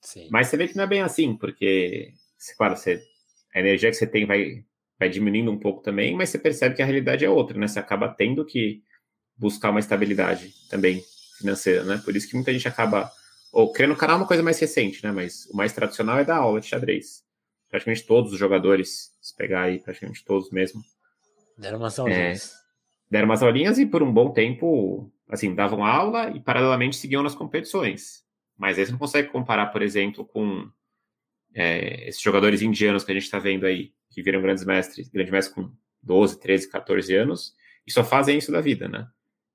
Sim. Mas você vê que não é bem assim, porque, claro, você, a energia que você tem vai, vai diminuindo um pouco também, mas você percebe que a realidade é outra, né? Você acaba tendo que buscar uma estabilidade também financeira, né? Por isso que muita gente acaba. Ou criando o canal é uma coisa mais recente, né? Mas o mais tradicional é dar aula de xadrez. Praticamente todos os jogadores, se pegar aí, praticamente todos mesmo. Deram umas aulinhas. É, deram umas aulinhas e por um bom tempo, assim, davam aula e paralelamente seguiam nas competições. Mas aí você não consegue comparar, por exemplo, com é, esses jogadores indianos que a gente está vendo aí, que viram grandes mestres, grandes mestres com 12, 13, 14 anos, e só fazem isso da vida, né?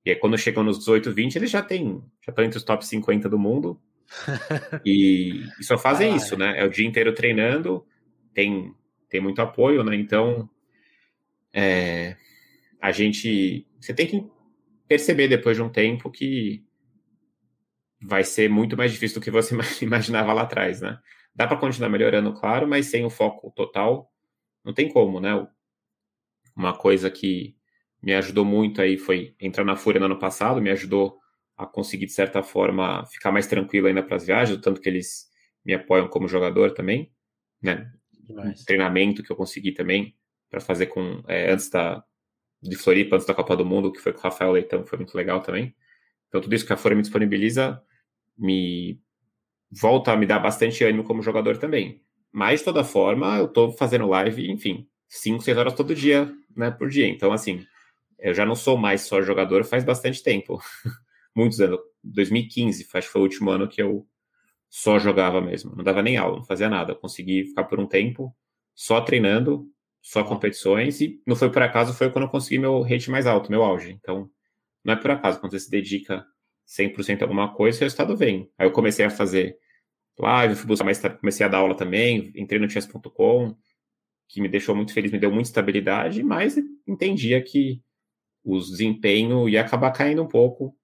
E aí, quando chegam nos 18, 20, eles já têm, já estão entre os top 50 do mundo. e, e, só fazem ah, isso, é. né? É o dia inteiro treinando, tem, tem muito apoio, né? Então, é, a gente. Você tem que perceber depois de um tempo que vai ser muito mais difícil do que você imaginava lá atrás, né? Dá para continuar melhorando, claro, mas sem o foco total, não tem como, né? Uma coisa que me ajudou muito aí foi entrar na Fúria no ano passado, me ajudou a conseguir, de certa forma, ficar mais tranquilo ainda para as viagens, tanto que eles me apoiam como jogador também, né? Um treinamento que eu consegui também para fazer com é, antes da de Floripa, antes da Copa do Mundo, que foi com o Rafael Leitão, foi muito legal também. Então, tudo isso que a Fúria me disponibiliza me volta a me dar bastante ânimo como jogador também. Mas, de toda forma, eu estou fazendo live, enfim, 5, 6 horas todo dia, né, por dia. Então, assim, eu já não sou mais só jogador faz bastante tempo. Muitos anos. 2015, acho que foi o último ano que eu só jogava mesmo. Não dava nem aula, não fazia nada. Eu consegui ficar por um tempo só treinando, só competições, e não foi por acaso, foi quando eu consegui meu rate mais alto, meu auge. Então, não é por acaso, quando você se dedica 100% a alguma coisa, o resultado vem. Aí eu comecei a fazer live, fui buscar mais, comecei a dar aula também, entrei no chess.com, que me deixou muito feliz, me deu muita estabilidade, mas entendia que o desempenho ia acabar caindo um pouco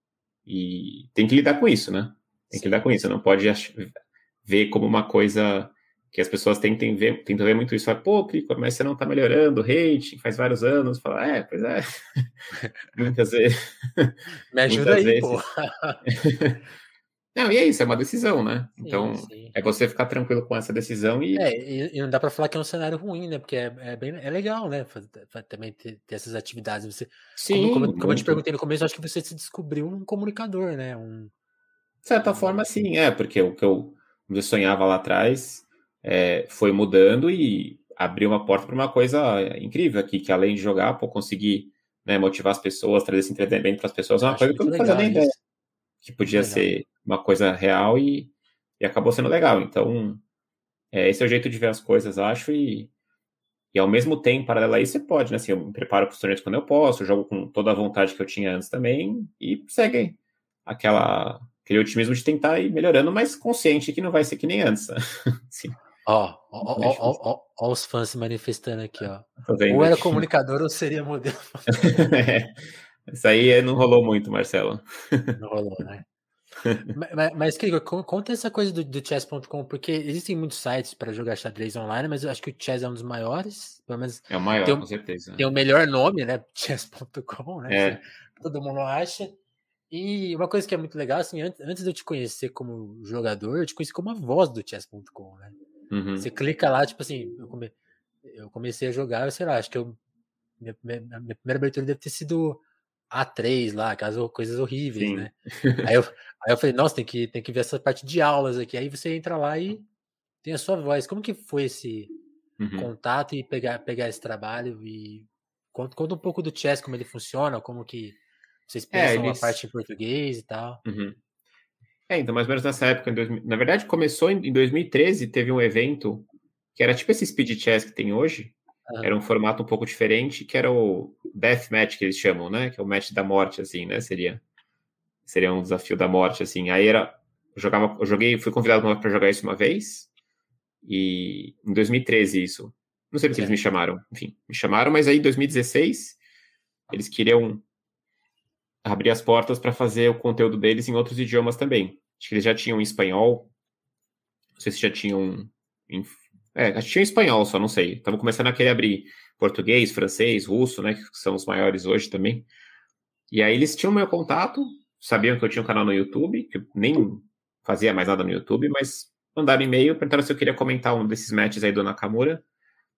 e tem que lidar com isso, né? Tem que lidar com isso, não pode ver como uma coisa que as pessoas tentem ver, tentam ver muito isso. Fala, Pô, Clico, mas você não tá melhorando, rating, faz vários anos. Fala, é, pois é. Muitas vezes. Me ajuda aí, vezes. pô. Não, e é isso, é uma decisão, né? Então, sim. é você ficar tranquilo com essa decisão e. É, e, não dá para falar que é um cenário ruim, né? Porque é, é, bem, é legal, né? também ter, ter, essas atividades. Você, sim. Como, como, como eu te perguntei no começo, acho que você se descobriu um comunicador, né? Um... De certa forma, sim, é, porque o que eu, eu sonhava lá atrás é, foi mudando e abriu uma porta para uma coisa incrível aqui, que além de jogar, pô, conseguir né, motivar as pessoas, trazer esse entretenimento para as pessoas, é uma coisa que eu não fazia nem ideia que podia ser uma coisa real e, e acabou sendo legal. Então, é, esse é o jeito de ver as coisas, acho, e, e ao mesmo tempo, paralelo a isso, você pode, né? Assim, eu me preparo para os torneios quando eu posso, jogo com toda a vontade que eu tinha antes também, e segue aquela, aquele otimismo de tentar ir melhorando, mas consciente que não vai ser que nem antes. Sim. Ó, ó, ó, os fãs se manifestando aqui, ó. Ou era comunicador ou seria modelo. é, isso aí não rolou muito, Marcelo. Não rolou, né? mas, mas conta essa coisa do, do chess.com, porque existem muitos sites para jogar xadrez online, mas eu acho que o chess é um dos maiores, pelo menos. É o maior, tem, com certeza. Tem o melhor nome, né? Chess.com, né? É. Todo mundo acha. E uma coisa que é muito legal, assim, antes, antes de eu te conhecer como jogador, eu te conheci como a voz do chess.com, né? Uhum. Você clica lá, tipo assim, eu, come, eu comecei a jogar, sei lá, acho que eu, minha, minha, minha primeira abertura deve ter sido A3 lá, aquelas coisas horríveis, Sim. né? Aí eu, aí eu falei, nossa, tem que, tem que ver essa parte de aulas aqui. Aí você entra lá e tem a sua voz. Como que foi esse uhum. contato e pegar, pegar esse trabalho? E conta, conta um pouco do chess, como ele funciona, como que vocês é, pensam é, eles... a parte em português e tal. Uhum. É, então, mais ou menos nessa época, 2000... na verdade, começou em 2013, teve um evento que era tipo esse speed chess que tem hoje, uhum. era um formato um pouco diferente, que era o death match que eles chamam, né? Que é o match da morte, assim, né? Seria seria um desafio da morte, assim. Aí era eu jogava, eu joguei, fui convidado para jogar isso uma vez e em 2013 isso. Não sei porque é. eles me chamaram, enfim, me chamaram, mas aí em 2016 eles queriam abrir as portas para fazer o conteúdo deles em outros idiomas também. Acho que eles já tinham em espanhol, não sei se já tinham. Em, é, acho que tinha espanhol, só não sei. Estavam começando a querer abrir português, francês, russo, né, que são os maiores hoje também. E aí eles tinham meu contato, sabiam que eu tinha um canal no YouTube, que eu nem fazia mais nada no YouTube, mas mandaram e-mail, perguntaram se eu queria comentar um desses matches aí do Nakamura,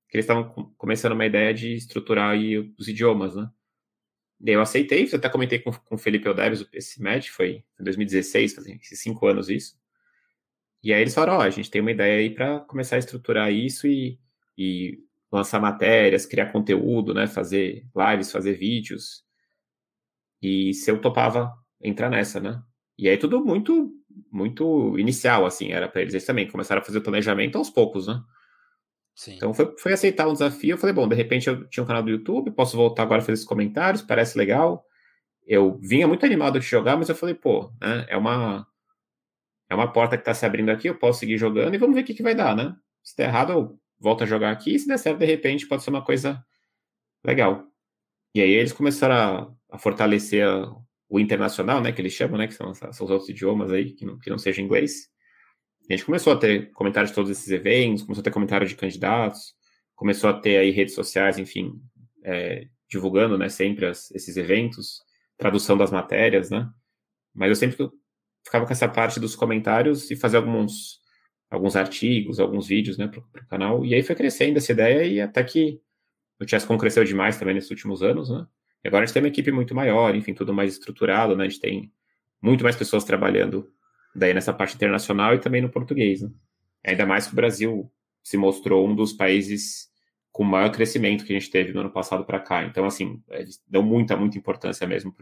que eles estavam começando uma ideia de estruturar aí os idiomas, né? Daí eu aceitei, até comentei com, com o Felipe Aldeves esse match, foi em 2016, fazem cinco anos isso. E aí eles falaram, ó, oh, a gente tem uma ideia aí para começar a estruturar isso e, e lançar matérias, criar conteúdo, né, fazer lives, fazer vídeos. E se eu topava entrar nessa, né? E aí tudo muito muito inicial, assim, era para eles. Eles também começaram a fazer o planejamento aos poucos, né? Sim. Então foi, foi aceitar um desafio. Eu falei, bom, de repente eu tinha um canal do YouTube, posso voltar agora a fazer esses comentários, parece legal. Eu vinha muito animado de jogar, mas eu falei, pô, né, é uma é uma porta que está se abrindo aqui, eu posso seguir jogando e vamos ver o que, que vai dar, né? Se der errado, eu volto a jogar aqui, e se der certo, de repente, pode ser uma coisa legal. E aí eles começaram a, a fortalecer a, o internacional, né, que eles chamam, né, que são, são os outros idiomas aí, que não, que não seja inglês. A gente começou a ter comentários de todos esses eventos, começou a ter comentários de candidatos, começou a ter aí redes sociais, enfim, é, divulgando, né, sempre as, esses eventos, tradução das matérias, né? Mas eu sempre ficava com essa parte dos comentários e fazer alguns alguns artigos, alguns vídeos, né, para o canal. E aí foi crescendo essa ideia e até que o Chesscom cresceu demais também nesses últimos anos, né? E agora a gente tem uma equipe muito maior, enfim, tudo mais estruturado, né? A gente tem muito mais pessoas trabalhando daí nessa parte internacional e também no português. Né? Ainda mais que o Brasil se mostrou um dos países com maior crescimento que a gente teve no ano passado para cá. Então, assim, eles dão muita, muita importância mesmo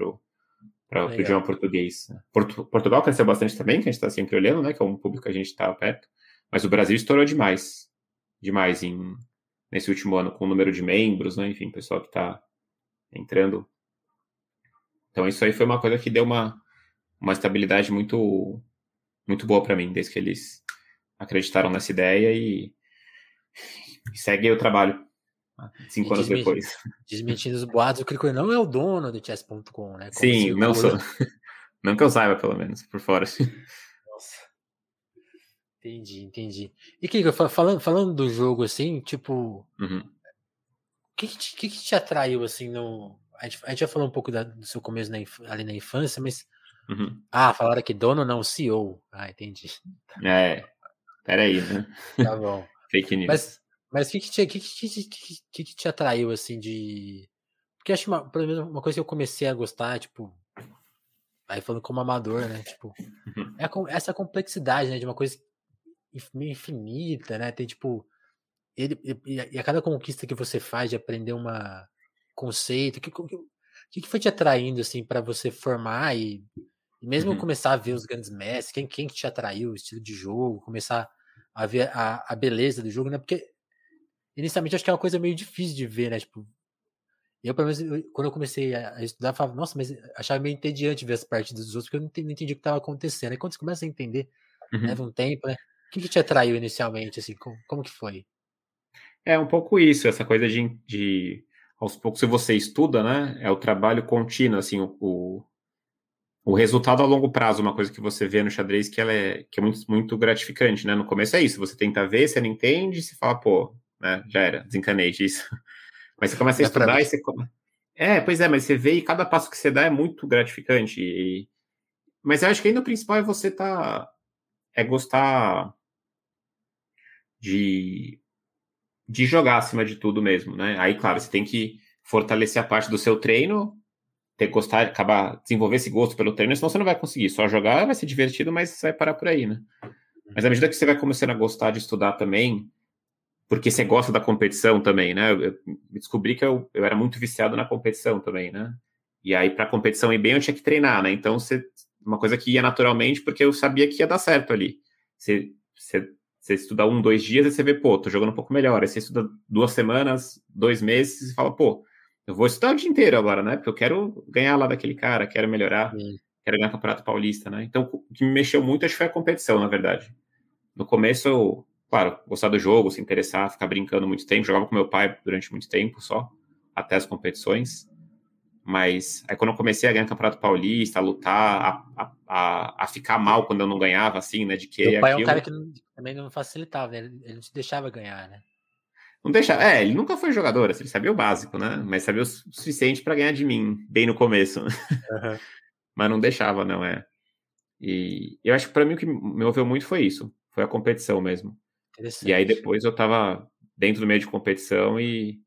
para o idioma português. Porto, Portugal cresceu bastante também, que a gente está sempre olhando, né? Que é um público que a gente está perto. Mas o Brasil estourou demais. Demais em, nesse último ano, com o número de membros, né? Enfim, pessoal que está entrando. Então, isso aí foi uma coisa que deu uma, uma estabilidade muito muito boa para mim, desde que eles acreditaram nessa ideia e, e segue o trabalho. Cinco e anos depois. Desmentindo os boatos, o Crico não é o dono do chess.com, né? Como Sim, não sou. Não que eu saiba, pelo menos, por fora. Nossa. Entendi, entendi. E que falando, falando do jogo assim, tipo, uhum. o que que te, que que te atraiu assim no a gente, a gente já falou um pouco da, do seu começo na, ali na infância, mas uhum. ah, falaram que dono não CEO. Ah, entendi. É. Peraí, né? Tá bom. Fake news. Mas mas o que que te, que, que, que, que, que te atraiu assim de porque acho uma, pelo menos uma coisa que eu comecei a gostar, tipo, aí falando como amador, né? Tipo, é essa complexidade, né? De uma coisa meio infinita, né? Tem tipo. Ele, e, a cada conquista que você faz de aprender um conceito, o que, que, que foi te atraindo assim para você formar e, e mesmo uhum. começar a ver os grandes mestres, quem, quem te atraiu, o estilo de jogo, começar a ver a, a beleza do jogo, né? Porque inicialmente acho que é uma coisa meio difícil de ver, né? Tipo, eu, pelo menos, eu, quando eu comecei a, estudar, eu falava, nossa, mas achava meio entediante ver as partes dos outros, porque eu não entendi, não entendi o que estava acontecendo. Aí quando você começa a entender, uhum. leva um tempo, né? que, que te atraiu inicialmente, assim, como, como que foi? É um pouco isso, essa coisa de, de aos poucos, se você estuda, né, é o trabalho contínuo, assim, o, o resultado a longo prazo, uma coisa que você vê no xadrez que ela é, que é muito, muito gratificante, né, no começo é isso, você tenta ver, você não entende, você fala, pô, né, já era, desencanei disso. Mas você começa a estudar e você... É, pois é, mas você vê e cada passo que você dá é muito gratificante. E... Mas eu acho que ainda o principal é você tá... é gostar de, de jogar acima de tudo mesmo, né? Aí, claro, você tem que fortalecer a parte do seu treino, ter que gostar, acabar desenvolver esse gosto pelo treino, senão você não vai conseguir. Só jogar vai ser divertido, mas você vai parar por aí, né? Mas à medida que você vai começando a gostar de estudar também, porque você gosta da competição também, né? Eu descobri que eu, eu era muito viciado na competição também, né? E aí, para a competição ir bem, eu tinha que treinar, né? Então, você, uma coisa que ia naturalmente, porque eu sabia que ia dar certo ali. Você, você você estuda um, dois dias e você vê, pô, tô jogando um pouco melhor. Aí você estuda duas semanas, dois meses e fala, pô, eu vou estudar o dia inteiro agora, né? Porque eu quero ganhar lá daquele cara, quero melhorar, Sim. quero ganhar o Campeonato Paulista, né? Então, o que me mexeu muito acho que foi a competição, na verdade. No começo, eu, claro, gostar do jogo, se interessar, ficar brincando muito tempo. Jogava com meu pai durante muito tempo só, até as competições. Mas aí quando eu comecei a ganhar Campeonato Paulista, a lutar, a, a, a, ficar mal quando eu não ganhava, assim, né? De que. Meu pai aquilo... é um cara que não, também não facilitava, né? Ele não te deixava ganhar, né? Não deixa. É, ele nunca foi jogador, assim, ele sabia o básico, né? Mas sabia o suficiente para ganhar de mim, bem no começo. Uhum. Mas não deixava, não é. E eu acho que para mim o que me moveu muito foi isso. Foi a competição mesmo. E aí depois eu tava dentro do meio de competição e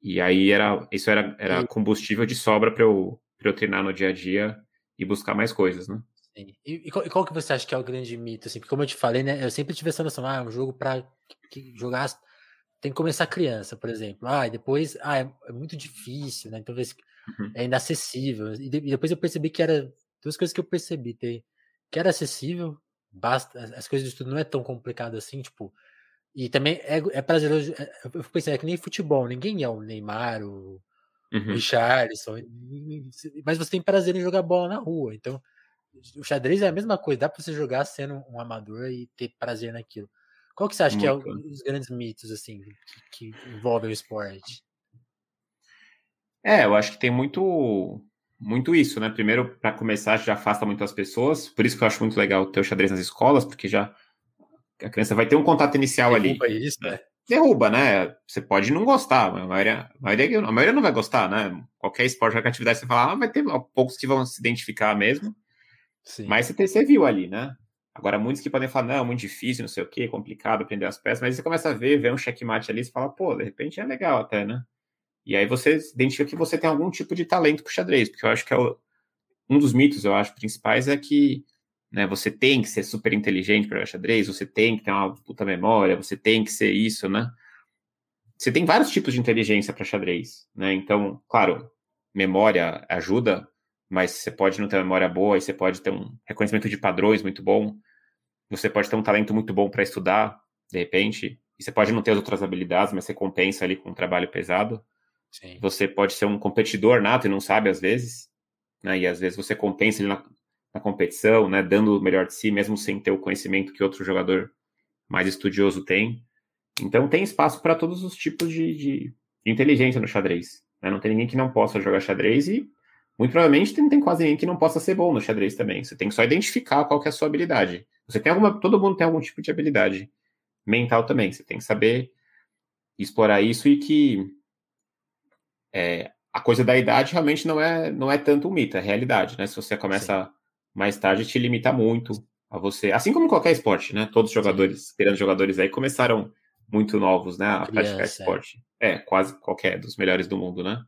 e aí era isso era, era combustível de sobra para eu, eu treinar no dia a dia e buscar mais coisas, né? Sim. E, e, qual, e, qual, que você acha que é o grande mito? Assim, porque como eu te falei, né? Eu sempre tive essa noção, ah, um jogo para jogar tem que começar criança, por exemplo. Ah, e depois, ah, é, é muito difícil, né? Então uhum. é inacessível. E, de, e, depois eu percebi que era duas coisas que eu percebi, ter, que era acessível, basta, as coisas de estudo não é tão complicado assim, tipo, e também é, é prazeroso. É, eu fico pensando, é que nem futebol, ninguém é o Neymar, o uhum. Richardson, mas você tem prazer em jogar bola na rua. Então, o xadrez é a mesma coisa, dá para você jogar sendo um amador e ter prazer naquilo. Qual que você acha Muito. que é o, os grandes mitos assim que, que envolvem o esporte? É, eu acho que tem muito muito isso, né? Primeiro, para começar, já afasta muito as pessoas, por isso que eu acho muito legal ter o xadrez nas escolas, porque já a criança vai ter um contato inicial Derruba ali. Isso, né? Derruba, né? Você pode não gostar, a maioria, a maioria, a maioria não vai gostar, né? Qualquer esporte, qualquer atividade, você fala, ah, vai ter poucos que vão se identificar mesmo. Sim. Mas você, você viu ali, né? Agora, muitos que podem falar, não, muito difícil, não sei o quê, complicado aprender as peças, mas você começa a ver, ver um checkmate ali, você fala, pô, de repente é legal até, né? E aí você identifica que você tem algum tipo de talento pro xadrez, porque eu acho que é o, um dos mitos, eu acho, principais é que né? Você tem que ser super inteligente para xadrez, você tem que ter uma puta memória, você tem que ser isso, né? Você tem vários tipos de inteligência para xadrez, né? Então, claro, memória ajuda, mas você pode não ter memória boa e você pode ter um reconhecimento de padrões muito bom. Você pode ter um talento muito bom para estudar, de repente, e você pode não ter as outras habilidades, mas você compensa ali com um trabalho pesado. Sim. Você pode ser um competidor nato e não sabe às vezes, né? E às vezes você compensa na, na competição, né, dando o melhor de si, mesmo sem ter o conhecimento que outro jogador mais estudioso tem. Então tem espaço para todos os tipos de, de, inteligência no xadrez. Né? Não tem ninguém que não possa jogar xadrez e muito provavelmente não tem quase ninguém que não possa ser bom no xadrez também. Você tem que só identificar qual é a sua habilidade. Você tem alguma. Todo mundo tem algum tipo de habilidade mental também. Você tem que saber explorar isso e que é, a coisa da idade realmente não é, não é tanto um mito, é realidade, né? Se você começa Sim. mais tarde, te limita muito a você. Assim como qualquer esporte, né? Todos os jogadores, grandes jogadores aí, começaram muito novos, né? A Criança, praticar é. esporte. É. é, quase qualquer dos melhores do mundo, né?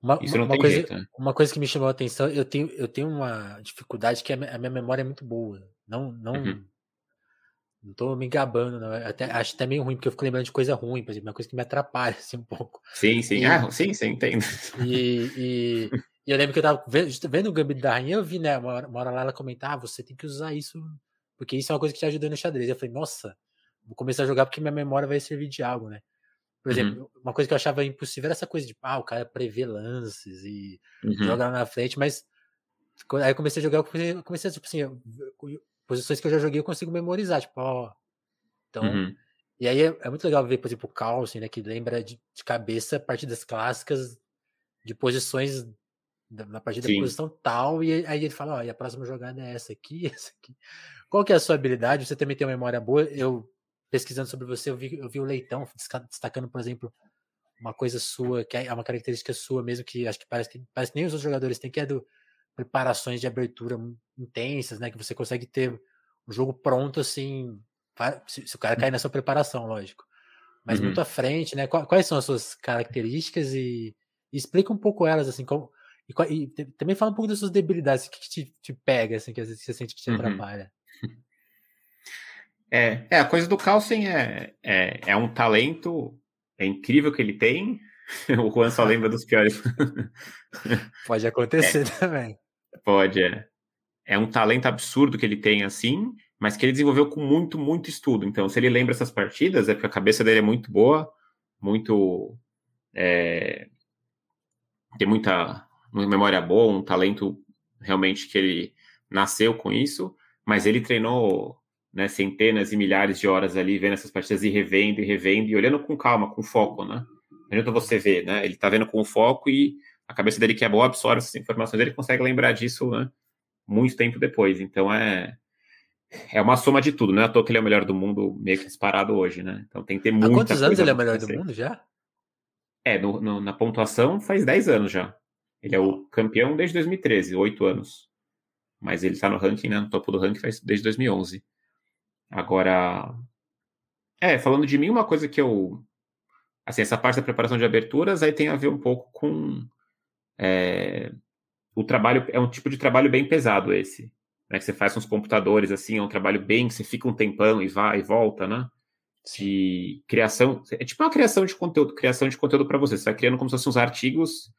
Uma, Isso não uma tem coisa, jeito, né? Uma coisa que me chamou a atenção, eu tenho, eu tenho uma dificuldade que a minha memória é muito boa. Não, não, uhum. Não tô me gabando, não. Até, acho até meio ruim, porque eu fico lembrando de coisa ruim, por exemplo, uma coisa que me atrapalha assim, um pouco. Sim, sim. E, ah, sim, sim, entendo. E, e, e, eu lembro que eu tava vendo, vendo o Gambito da Rainha, eu vi, né, uma, uma hora lá ela comentar, ah, você tem que usar isso, porque isso é uma coisa que te ajuda no xadrez. Eu falei, nossa, vou começar a jogar porque minha memória vai servir de algo, né? Por exemplo, uhum. uma coisa que eu achava impossível era essa coisa de, ah, o cara prevê lances e uhum. joga lá na frente, mas aí eu comecei a jogar, eu comecei a, tipo assim, posições que eu já joguei eu consigo memorizar, tipo, ó. Então, uhum. e aí é, é, muito legal ver, por exemplo, o Carlsen, né, que lembra de, de cabeça partidas clássicas de posições na partida Sim. da posição tal, e aí ele fala, ó, e a próxima jogada é essa aqui, essa aqui. Qual que é a sua habilidade? Você também tem uma memória boa? Eu pesquisando sobre você, eu vi, eu vi o Leitão destacando, por exemplo, uma coisa sua, que é uma característica sua mesmo, que acho que parece que, parece que nem os outros jogadores têm, que é do preparações de abertura intensas, né? Que você consegue ter o jogo pronto, assim, se, se o cara cair na sua preparação, lógico. Mas uhum. muito à frente, né? Quais são as suas características e, e explica um pouco elas, assim, como, e, e, também fala um pouco das suas debilidades, o que, que te, te, pega, assim, que às vezes você sente que te uhum. atrapalha. É, é, a coisa do Carlsen é, é, é um talento, é incrível que ele tem. O Juan só lembra dos piores. Pode acontecer é, também. Pode, é. É um talento absurdo que ele tem, assim, mas que ele desenvolveu com muito, muito estudo. Então, se ele lembra essas partidas, é porque a cabeça dele é muito boa, muito. É, tem muita memória boa, um talento realmente que ele nasceu com isso, mas ele treinou né, centenas e milhares de horas ali vendo essas partidas e revendo e revendo e olhando com calma, com foco, né? Não adianta você ver, né? Ele tá vendo com foco e a cabeça dele que é boa absorve essas informações, ele consegue lembrar disso, né? Muito tempo depois. Então é é uma soma de tudo, não é à toa que ele é o melhor do mundo meio que disparado hoje, né? Então tem que ter muita Há quantos anos ele é o melhor do mundo já? É, no, no, na pontuação faz 10 anos já. Ele é o campeão desde 2013, 8 anos. Mas ele tá no ranking, né, no topo do ranking faz desde 2011. Agora, é, falando de mim, uma coisa que eu. Assim, essa parte da preparação de aberturas aí tem a ver um pouco com. É, o trabalho. É um tipo de trabalho bem pesado esse. Né, que você faz com os computadores, assim, é um trabalho bem. que você fica um tempão e vai e volta, né? De criação. É tipo uma criação de conteúdo, criação de conteúdo para você. Você vai criando como se fossem uns artigos.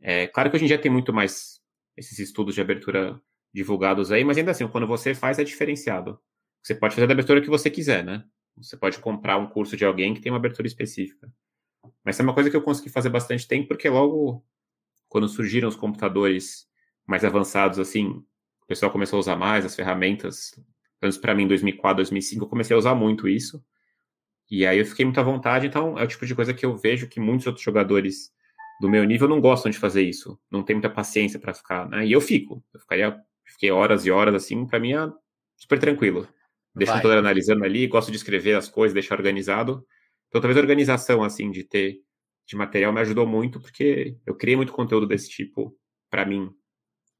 É, claro que hoje em dia tem muito mais esses estudos de abertura divulgados aí, mas ainda assim, quando você faz é diferenciado. Você pode fazer da abertura que você quiser, né? Você pode comprar um curso de alguém que tem uma abertura específica. Mas é uma coisa que eu consegui fazer bastante tempo, porque logo quando surgiram os computadores mais avançados, assim, o pessoal começou a usar mais as ferramentas. Antes, para mim, em 2004, 2005, eu comecei a usar muito isso. E aí eu fiquei muito à vontade. Então, é o tipo de coisa que eu vejo que muitos outros jogadores do meu nível não gostam de fazer isso. Não tem muita paciência para ficar, né? E eu fico. Eu ficaria, fiquei horas e horas assim, para mim é super tranquilo. Deixo Vai. tudo analisando ali, gosto de escrever as coisas, deixar organizado. Então, talvez a organização, assim, de ter de material me ajudou muito, porque eu criei muito conteúdo desse tipo para mim.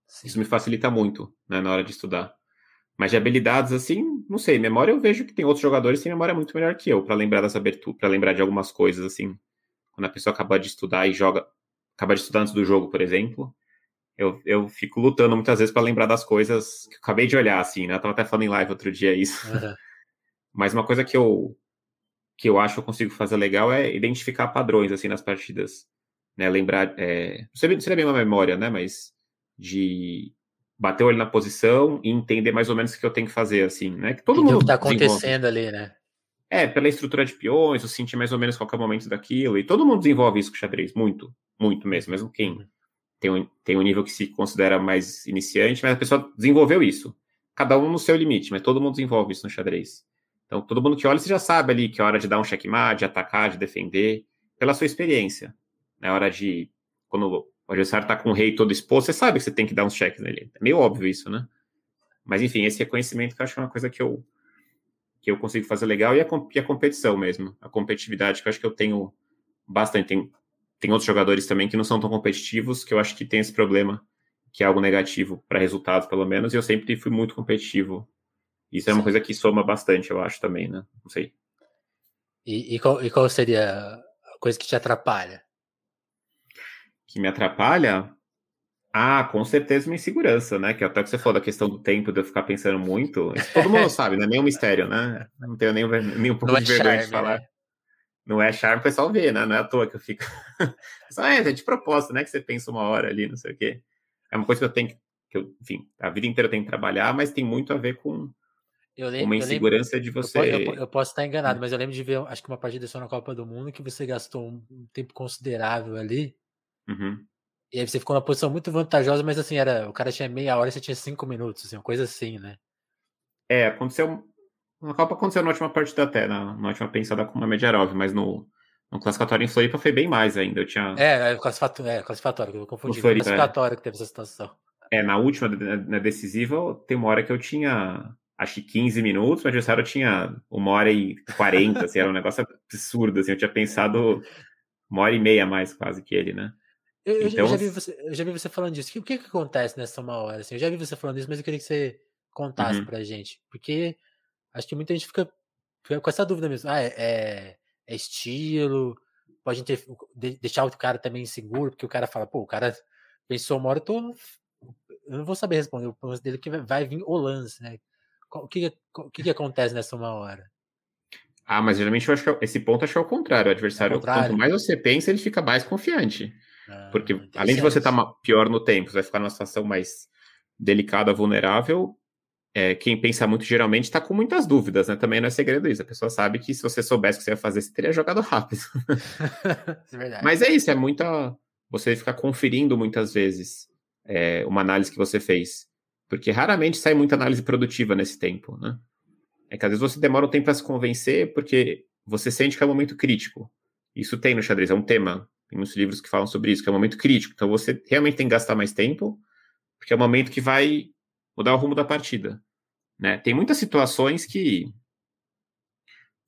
Sim. Isso me facilita muito, né, na hora de estudar. Mas de habilidades, assim, não sei. Memória eu vejo que tem outros jogadores que têm memória muito melhor que eu, para lembrar das aberturas, para lembrar de algumas coisas, assim. Quando a pessoa acaba de estudar e joga. Acaba de estudar antes do jogo, por exemplo eu, eu fico lutando muitas vezes para lembrar das coisas que eu acabei de olhar, assim, né? Eu tava até falando em live outro dia isso. Uhum. Mas uma coisa que eu, que eu acho que eu consigo fazer legal é identificar padrões, assim, nas partidas. Né? Lembrar, é, não seria, seria bem uma memória, né? Mas de bater o olho na posição e entender mais ou menos o que eu tenho que fazer, assim, né? Que todo mundo. O que tá acontecendo ali, né? É, pela estrutura de peões, eu sentir mais ou menos qual é o momento daquilo. E todo mundo desenvolve isso com xadrez, muito, muito mesmo, mesmo quem uhum tem um, tem um nível que se considera mais iniciante, mas a pessoa desenvolveu isso. Cada um no seu limite, mas todo mundo desenvolve isso no xadrez. Então, todo mundo que olha, você já sabe ali que é hora de dar um checkmate, de atacar, de defender, pela sua experiência. É hora de. Quando o adversário está com o rei todo exposto, você sabe que você tem que dar uns checks nele. É meio óbvio isso, né? Mas enfim, esse reconhecimento que eu acho que é uma coisa que eu, que eu consigo fazer legal e a, e a competição mesmo, a competitividade que eu acho que eu tenho bastante. Tem, tem outros jogadores também que não são tão competitivos, que eu acho que tem esse problema, que é algo negativo para resultados, pelo menos, e eu sempre fui muito competitivo. Isso é uma coisa que soma bastante, eu acho também, né? Não sei. E, e, qual, e qual seria a coisa que te atrapalha? Que me atrapalha? Ah, com certeza uma insegurança, né? Que até que você falou da questão do tempo, de eu ficar pensando muito. Isso todo mundo sabe, não é nenhum mistério, né? Não tenho nem, nem um pouco não de é vergonha charme, de falar. Né? Não é charme, o pessoal vê, né? Não é à toa que eu fico. Só é, é de propósito, né? Que você pensa uma hora ali, não sei o quê. É uma coisa que eu tenho que, eu, enfim, a vida inteira eu tenho que trabalhar, mas tem muito a ver com lembro, uma insegurança lembro, de você. Eu, eu, eu, posso estar enganado, mas eu lembro de ver, acho que uma partida só na Copa do Mundo que você gastou um tempo considerável ali. Uhum. E aí você ficou numa posição muito vantajosa, mas assim, era, o cara tinha meia hora e você tinha cinco minutos, assim, uma coisa assim, né? É, aconteceu na Copa aconteceu na última partida até, na, na última pensada com a Mediarov, mas no, no classificatório em Floripa foi bem mais ainda. Eu tinha... É, é classificatório, é, classificatório que eu confundi. Floripa, classificatório é. que teve essa situação. É, na última, na decisiva, tem uma hora que eu tinha, acho que 15 minutos, o adversário tinha uma hora e 40, assim, era um negócio absurdo, assim, eu tinha pensado uma hora e meia mais quase que ele, né? Eu, então... eu, já, vi você, eu já vi você falando disso. O que, que acontece nessa uma hora? Assim? Eu já vi você falando isso, mas eu queria que você contasse uhum. pra gente. Porque Acho que muita gente fica, fica com essa dúvida mesmo. Ah, é, é, é estilo, pode ter, deixar o cara também inseguro, porque o cara fala, pô, o cara pensou uma hora, eu, tô, eu não vou saber responder. O lance dele é que vai vir o lance, né? O que, que, que acontece nessa uma hora? Ah, mas geralmente eu acho que é esse ponto acho que é o contrário. O adversário, é contrário. quanto mais você pensa, ele fica mais confiante. Ah, Porque além de você estar tá pior no tempo, você vai ficar numa situação mais delicada, vulnerável, é, quem pensa muito geralmente está com muitas dúvidas, né? Também não é segredo isso. A pessoa sabe que se você soubesse o que você ia fazer, você teria jogado rápido. é verdade. Mas é isso, é muita. Você ficar conferindo muitas vezes é, uma análise que você fez. Porque raramente sai muita análise produtiva nesse tempo, né? É que às vezes você demora um tempo para se convencer porque você sente que é um momento crítico. Isso tem no xadrez, é um tema. Tem muitos livros que falam sobre isso, que é um momento crítico. Então você realmente tem que gastar mais tempo, porque é um momento que vai mudar o rumo da partida. Né? Tem muitas situações que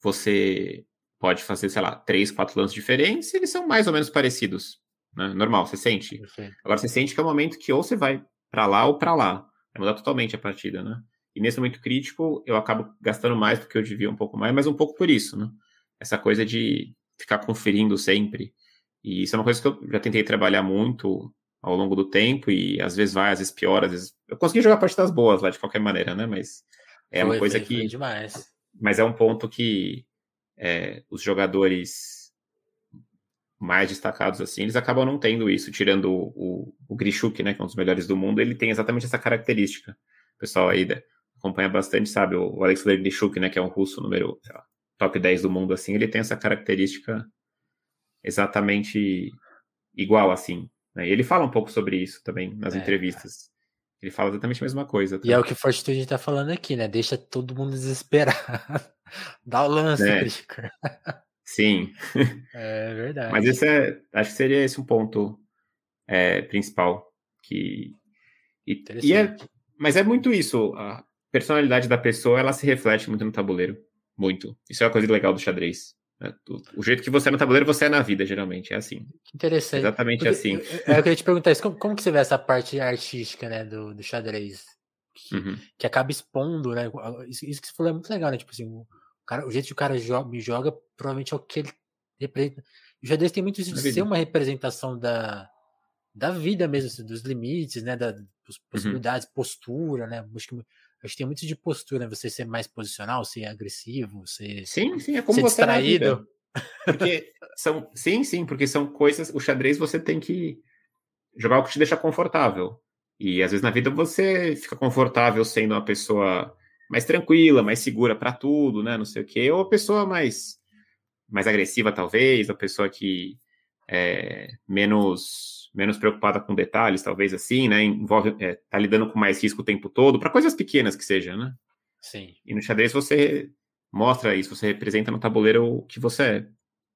você pode fazer, sei lá, três, quatro lances diferentes e eles são mais ou menos parecidos. Né? Normal, você sente. Agora você sente que é o um momento que ou você vai para lá ou para lá. Vai mudar totalmente a partida, né? E nesse momento crítico, eu acabo gastando mais do que eu devia um pouco mais, mas um pouco por isso, né? Essa coisa de ficar conferindo sempre. E isso é uma coisa que eu já tentei trabalhar muito ao longo do tempo e às vezes vai, às vezes piora, às vezes. Eu consegui jogar partidas boas lá de qualquer maneira, né? Mas é foi, uma coisa foi, que. Foi demais. Mas é um ponto que é, os jogadores mais destacados assim, eles acabam não tendo isso, tirando o, o, o Grishuk, né, que é um dos melhores do mundo, ele tem exatamente essa característica. O pessoal aí acompanha bastante, sabe, o, o Alexander Grishuk, né, que é um russo número lá, top 10 do mundo assim, ele tem essa característica exatamente igual assim. Né? E ele fala um pouco sobre isso também nas é, entrevistas. Ele fala exatamente a mesma coisa. E é o que o Fortitude está falando aqui, né? Deixa todo mundo desesperado. Dá o lance, é. Sim. É verdade. Mas esse é, acho que seria esse um ponto é, principal. Que, e, e é, mas é muito isso. A personalidade da pessoa, ela se reflete muito no tabuleiro. Muito. Isso é uma coisa legal do xadrez. Né? O jeito que você é no tabuleiro, você é na vida, geralmente. É assim. Interessante. Exatamente Porque, assim. Eu, eu queria te perguntar isso. Como, como, que você vê essa parte artística, né, do, do xadrez? Que, uhum. que acaba expondo, né? Isso, isso, que você falou é muito legal, né? Tipo assim, o, cara, o jeito que o cara joga, me joga, provavelmente é o que ele representa. O xadrez tem muito isso de ser uma representação da, da vida mesmo, assim, dos limites, né? Da, das uhum. possibilidades, uhum. postura, né? Acho que Acho que tem muito de postura, né? Você ser mais posicional, ser agressivo, ser. Sim, sim, é como ser você distraído. Porque são. Sim, sim, porque são coisas. O xadrez você tem que jogar o que te deixa confortável. E às vezes na vida você fica confortável sendo uma pessoa mais tranquila, mais segura para tudo, né? Não sei o quê. Ou a pessoa mais, mais agressiva, talvez, a pessoa que é menos menos preocupada com detalhes, talvez assim, né? Envolve, é, tá lidando com mais risco o tempo todo, para coisas pequenas que seja, né? Sim. E no xadrez você mostra isso, você representa no tabuleiro o que você é.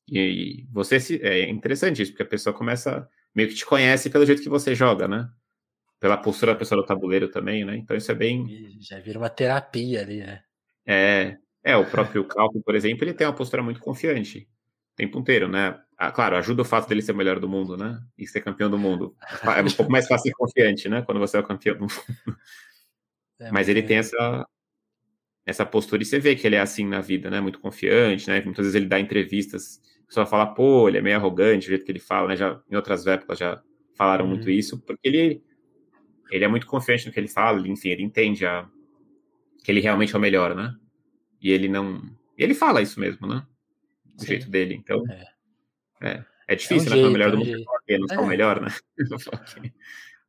E, você se, é interessante isso, porque a pessoa começa meio que te conhece pelo jeito que você joga, né? Pela postura da pessoa do tabuleiro também, né? Então isso é bem. Já vira uma terapia ali, né? É, é o próprio Calco, por exemplo, ele tem uma postura muito confiante o tempo inteiro, né? Ah, claro, ajuda o fato dele ser o melhor do mundo, né? E ser campeão do mundo. É um pouco mais fácil ser confiante, né? Quando você é o campeão do mundo. É, mas ele tem essa, essa postura e você vê que ele é assim na vida, né? Muito confiante, né? Muitas vezes ele dá entrevistas, a pessoa fala, pô, ele é meio arrogante, o jeito que ele fala, né? Já, em outras épocas já falaram uhum. muito isso, porque ele, ele é muito confiante no que ele fala, enfim, ele entende a, que ele realmente é o melhor, né? E ele não. Ele fala isso mesmo, né? Do Sim. jeito dele. Então. É, é, é difícil, é um né? Jeito, o melhor do mundo é não é. o melhor, né?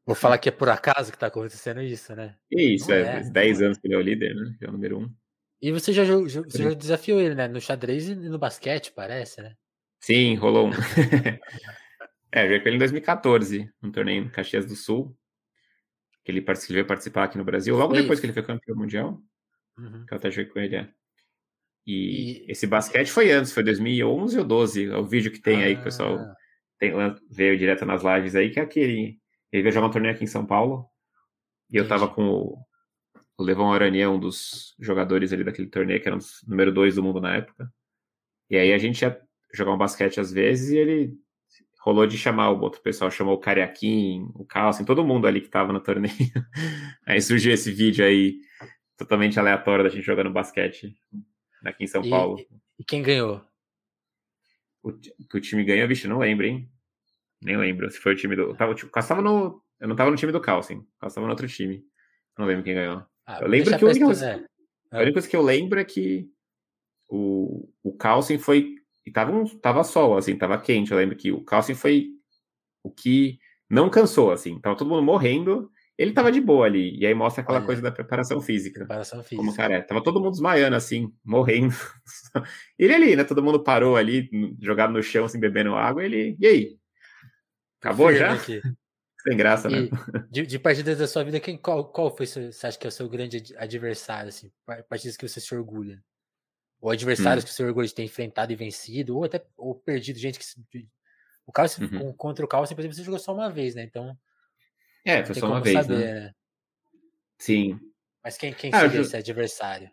Vou falar que é por acaso que tá acontecendo isso, né? Isso, não é, é 10 anos que ele é o líder, né? Que é o número um. E você já, já, você já desafiou ele, né? No xadrez e no basquete, parece, né? Sim, rolou um. é, eu joguei com ele em 2014, num torneio em Caxias do Sul. Que ele veio participar aqui no Brasil, logo depois isso. que ele foi campeão mundial. Uhum. Que eu até joguei com ele, é. E, e, esse basquete foi antes, foi 2011 ou 12. É o vídeo que tem ah. aí que o pessoal ah. tem, veio direto nas lives aí, que é aquele. Ele veio jogar um torneio aqui em São Paulo. E eu tava com o, o Levão Aranha, um dos jogadores ali daquele torneio, que era o número 2 do mundo na época. E aí a gente ia jogar um basquete às vezes e ele rolou de chamar o outro pessoal, chamou o Cariaquim, o Calcin, todo mundo ali que tava no torneio. aí surgiu esse vídeo aí, totalmente aleatório da gente jogando basquete aqui em São e, Paulo. E quem ganhou? O, que o time ganhou, bicho, não lembro, hein? Nem lembro se foi o time do. Eu tava, o tava no. Eu não tava no time do o Calcin tava no outro time. Não lembro quem ganhou. Ah, eu lembro que o único, a única coisa que eu lembro é que o, o Calcin foi. E tava, um, tava sol, assim, tava quente. Eu lembro que o Calcin foi o que não cansou, assim. Tava todo mundo morrendo ele tava de boa ali, e aí mostra aquela Olha. coisa da preparação física. Preparação física. Como cara é. Tava todo mundo desmaiando, assim, morrendo. ele ali, né? Todo mundo parou ali, jogado no chão, assim, bebendo água. Ele, e aí? Acabou já? Aqui. Sem graça, né? e, né? De, de, partidas da sua vida, quem, qual, qual foi, você acha que é o seu grande adversário, assim? Partidas que você se orgulha? Ou adversários hum. que você orgulha de ter enfrentado e vencido, ou até ou perdido, gente que. O Carlos, uhum. contra o Carlos, por exemplo, você jogou só uma vez, né? Então é, foi só uma vez, saber, né? né? Sim. Mas quem, quem ah, seria esse adversário?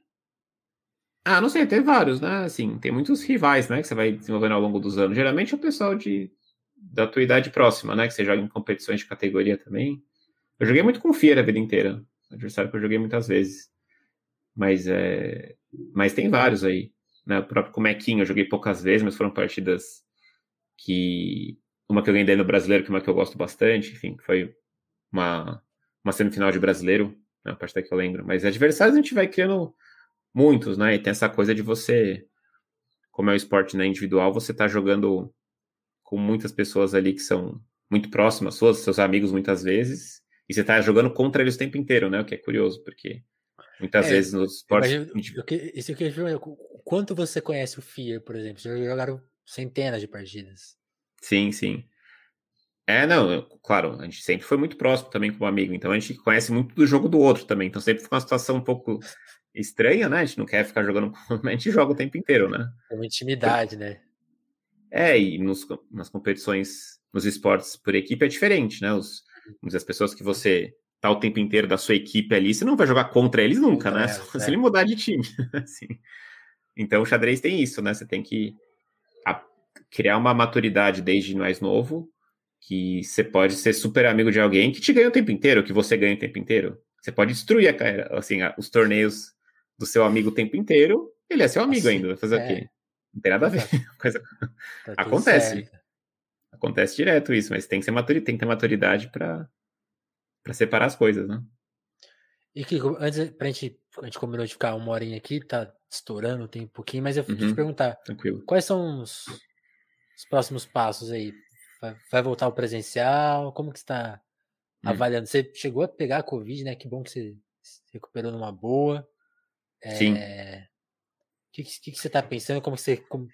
Ah, não sei, tem vários, né? Assim, tem muitos rivais, né? Que você vai desenvolvendo ao longo dos anos. Geralmente é o pessoal de, da tua idade próxima, né? Que você joga em competições de categoria também. Eu joguei muito com Fiera a vida inteira. Adversário que eu joguei muitas vezes. Mas é. Mas tem vários aí. Né? O próprio Comequinho eu joguei poucas vezes, mas foram partidas que. Uma que eu ganhei no brasileiro, que é uma que eu gosto bastante, enfim, foi uma, uma semifinal de brasileiro, né, a parte que eu lembro. Mas adversários a gente vai criando muitos, né? E tem essa coisa de você, como é o esporte né, individual, você tá jogando com muitas pessoas ali que são muito próximas suas, seus amigos muitas vezes, e você tá jogando contra eles o tempo inteiro, né? O que é curioso, porque muitas é, vezes nos esportes. Isso que eu quanto você conhece o FIA, por exemplo? Já jogaram centenas de partidas. Sim, sim. É, não, claro, a gente sempre foi muito próximo também como amigo, então a gente conhece muito do jogo do outro também, então sempre fica uma situação um pouco estranha, né? A gente não quer ficar jogando, a gente joga o tempo inteiro, né? É uma intimidade, né? É, e nos, nas competições, nos esportes por equipe é diferente, né? Os, as pessoas que você tá o tempo inteiro da sua equipe ali, você não vai jogar contra eles nunca, contra né? Elas, Só se ele mudar de time, assim. Então o xadrez tem isso, né? Você tem que criar uma maturidade desde mais novo que você pode ser super amigo de alguém que te ganha o tempo inteiro, que você ganha o tempo inteiro. Você pode destruir a carreira, assim, os torneios do seu amigo o tempo inteiro, ele é seu amigo assim, ainda, vai fazer é. o quê? Não tem nada a ver. Coisa... Tá Acontece. Certo. Acontece direto isso, mas tem que, ser maturi... tem que ter maturidade para separar as coisas, né? E que antes pra gente, a gente combinou de ficar uma horinha aqui, tá estourando, tem um pouquinho, mas eu uhum, te perguntar, tranquilo. quais são os, os próximos passos aí Vai, vai voltar ao presencial? Como que está hum. avaliando? Você chegou a pegar a Covid, né? Que bom que você se recuperou numa boa. É... Sim. O que, que, que, você está pensando? Como você. Como...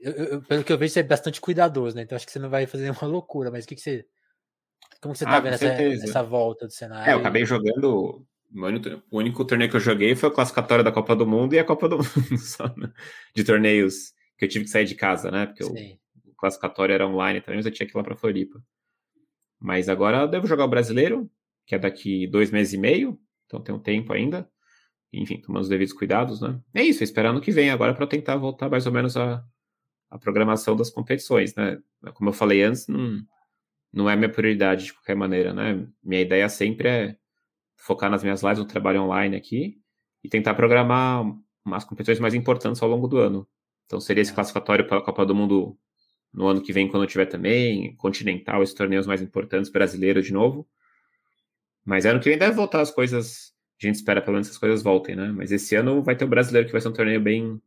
Eu, eu, pelo que eu vejo, você é bastante cuidadoso, né? Então acho que você não vai fazer nenhuma loucura, mas o que, que você. Como você está ah, vendo essa, essa, volta do cenário? É, eu acabei jogando. O único torneio que eu joguei foi a classificatória da Copa do Mundo e a Copa do Mundo, só, né? de torneios que eu tive que sair de casa, né? Porque eu classificatório era online também, mas eu tinha que ir lá para Floripa. Mas agora eu devo jogar o brasileiro, que é daqui dois meses e meio, então tem um tempo ainda. Enfim, tomando os devidos cuidados, né? É isso, esperando que venha agora para tentar voltar mais ou menos a, a programação das competições, né? Como eu falei antes, não, não é minha prioridade de qualquer maneira, né? Minha ideia sempre é focar nas minhas lives, no trabalho online aqui e tentar programar umas competições mais importantes ao longo do ano. Então seria esse é. classificatório para a Copa do Mundo no ano que vem, quando tiver também, continental, esses torneios mais importantes, brasileiro de novo. Mas ano que vem deve voltar as coisas, a gente espera pelo menos que as coisas voltem, né? Mas esse ano vai ter o brasileiro que vai ser um torneio bem,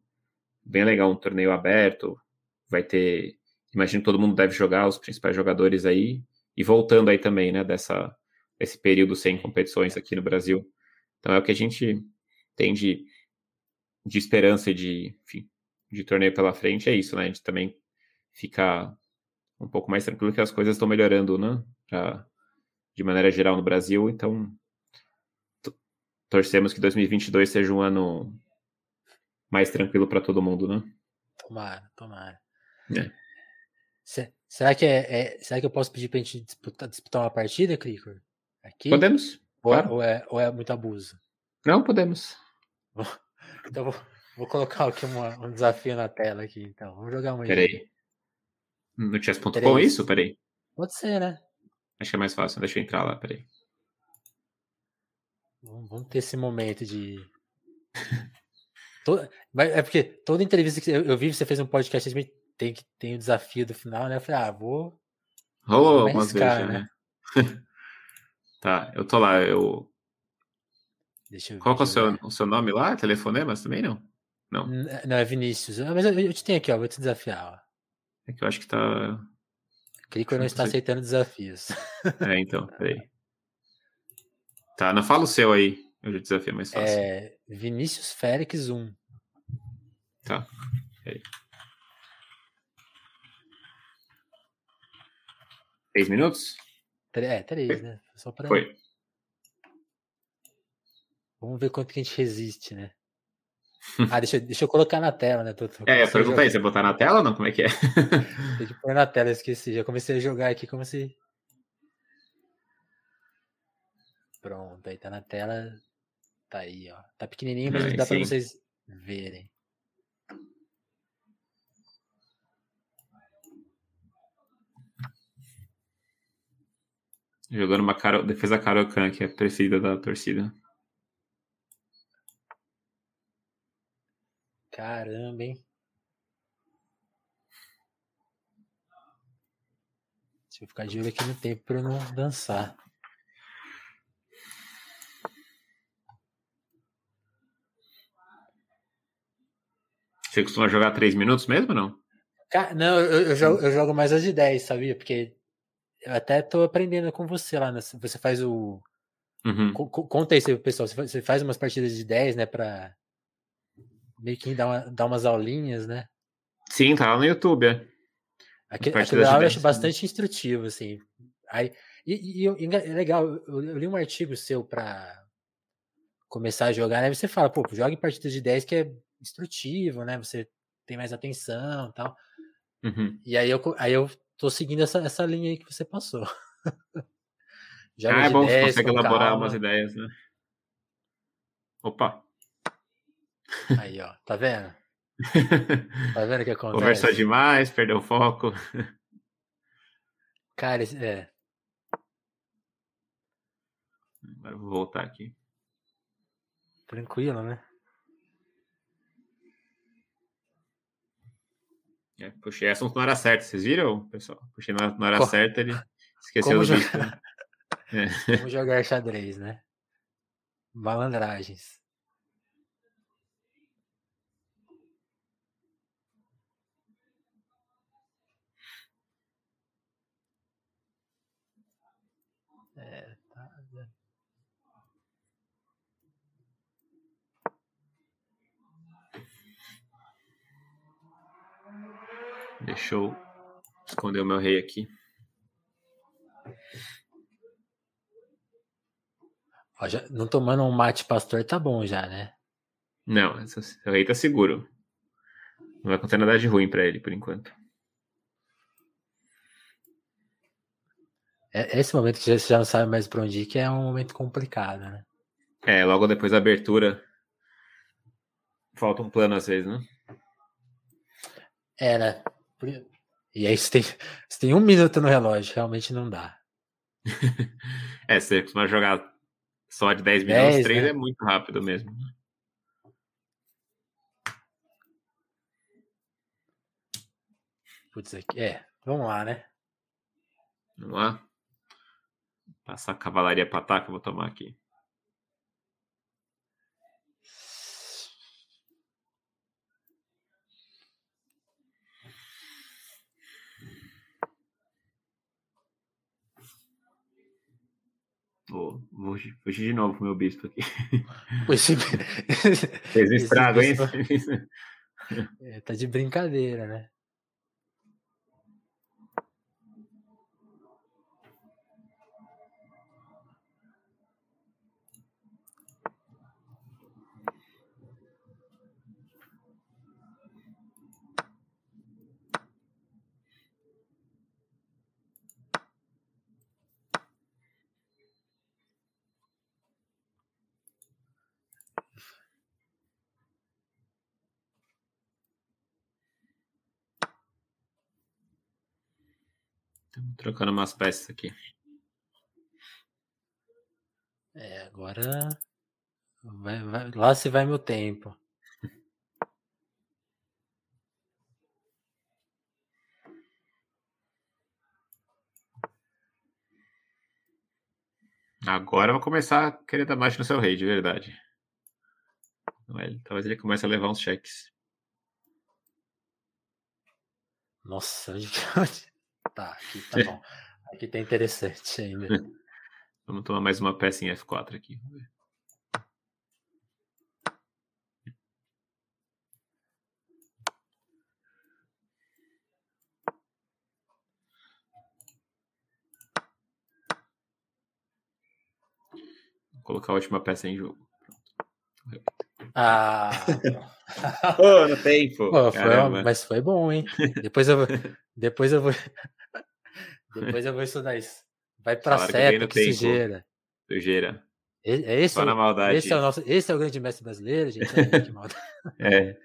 bem legal, um torneio aberto, vai ter, imagino que todo mundo deve jogar, os principais jogadores aí, e voltando aí também, né, dessa, desse período sem competições aqui no Brasil. Então é o que a gente tem de, de esperança e de, enfim, de torneio pela frente, é isso, né? A gente também fica um pouco mais tranquilo que as coisas estão melhorando, né? Pra, de maneira geral no Brasil, então torcemos que 2022 seja um ano mais tranquilo para todo mundo, né? Tomara, tomara. É. Será que é, é, será que eu posso pedir para a gente disputar, disputar uma partida, Cricor? Aqui? Podemos. Ou, é, claro. ou, é, ou é muito abuso? Não, podemos. Então vou, vou colocar aqui uma, um desafio na tela aqui, então. Vamos jogar uma. Peraí. No chess.com isso? Peraí. Pode ser, né? Acho que é mais fácil. Deixa eu entrar lá, peraí. Vamos ter esse momento de. É porque toda entrevista que eu vi, você fez um podcast, tem que tem o desafio do final, né? Eu falei, ah, vou. Rolou algumas vezes, né? tá, eu tô lá, eu. Deixa eu Qual é o seu, o seu nome lá? Telefonemas também não? Não. Não, é Vinícius. Ah, mas eu, eu te tenho aqui, ó. Vou te desafiar, ó. É que eu acho que tá. Clico não está aceitando desafios. É, então, peraí. Tá, não fala o seu aí. Eu já desafio mais fácil. É Vinícius Félix 1. Tá. Peraí. Três minutos? É, três, né? Só pra... Foi. Vamos ver quanto que a gente resiste, né? Ah, deixa, deixa eu colocar na tela, né? Tô, tô é, pergunta aí, você botar na tela ou não? Como é que é? Tem que pôr na tela, esqueci. Já comecei a jogar aqui como se. Pronto, aí tá na tela. Tá aí, ó. Tá pequenininho, mas dá sim. pra vocês verem. Jogando uma cara, defesa Karokan, que é a preferida da torcida. Caramba, hein? Deixa eu ficar de olho aqui no tempo para eu não dançar. Você costuma jogar 3 minutos mesmo ou não? Não, eu, eu, jogo, eu jogo mais as de 10, sabia? Porque eu até tô aprendendo com você lá. Você faz o. Uhum. Conta aí, pessoal. Você faz umas partidas de 10, né? Pra meio que dar, uma, dar umas aulinhas, né? Sim, tá lá no YouTube. É. Aquele aula eu acho bastante instrutivo, assim. Aí, e, e, e é legal, eu, eu, li um artigo seu para começar a jogar, né? Você fala, pô, joga em partidas de 10 que é instrutivo, né? Você tem mais atenção e tal. Uhum. E aí eu, aí eu tô seguindo essa, essa linha aí que você passou. ah, é bom, 10, você consegue elaborar calma. umas ideias, né? Opa! Aí, ó, tá vendo? tá vendo o que acontece? Conversou demais, perdeu o foco. Cara, é. Agora eu vou voltar aqui. Tranquilo, né? É, puxei assunto na hora certa, vocês viram, pessoal? Puxei hora Co certa, ele esqueceu Como jogar... Bicho, né? é. Como jogar xadrez, né? Malandragens. Deixa eu esconder o meu rei aqui. Ó, já, não tomando um mate pastor tá bom já, né? Não, o rei tá seguro. Não vai acontecer nada de ruim para ele por enquanto. é, esse momento que você já não sabe mais para onde ir, que é um momento complicado, né? É, logo depois da abertura, falta um plano às vezes, né? É, né? E aí você tem, você tem um minuto no relógio, realmente não dá. é, você costuma jogar só de 10 minutos, 10, 3 né? é muito rápido mesmo. Putz, aqui, é, vamos lá, né? Vamos lá. Passar a cavalaria pra ataque, eu vou tomar aqui. Vou, vou fugir de novo com o meu bispo aqui. Esse, Fez um estrago, hein? É, tá de brincadeira, né? Estamos trocando umas peças aqui. É, agora vai, vai, lá se vai meu tempo. Agora eu vou começar a querer dar mais no seu rei, de verdade. Talvez ele comece a levar uns cheques. Nossa, Tá, aqui tá bom. Aqui tá interessante ainda. Vamos tomar mais uma peça em F4 aqui. Vou colocar a última peça em jogo. Ah! Pô, no tempo. Pô, foi, mas foi bom, hein? Depois eu, depois eu vou. Depois eu vou estudar isso. Vai pra claro seta, que, que sujeira. Sujeira. É esse, Só na maldade. Esse é, o nosso, esse é o grande mestre brasileiro, gente. É, que maldade. é.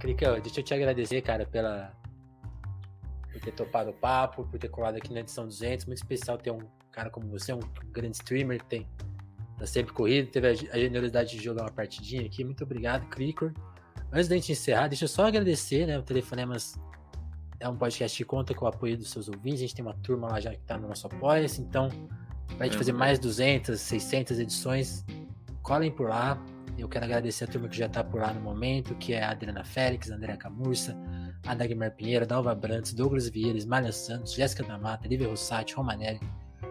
Cricão, deixa eu te agradecer, cara, pela por ter topado o papo, por ter colado aqui na edição 200. Muito especial ter um cara como você, um grande streamer que tem tá sempre corrido, teve a, a generosidade de jogar uma partidinha aqui. Muito obrigado, Cricor. Antes da gente encerrar, deixa eu só agradecer, né? O Telefonemas é um podcast que conta com o apoio dos seus ouvintes. A gente tem uma turma lá já que está no nosso apoia Então, para a gente fazer mais 200, 600 edições, colhem por lá. Eu quero agradecer a turma que já está por lá no momento, que é a Adriana Félix, Andréa Camurça, a Dagmar Pinheiro, Dalva Brantes, Douglas Vieira, Malha Santos, Jéssica da Mata, Lívia Rossati, Romanelli,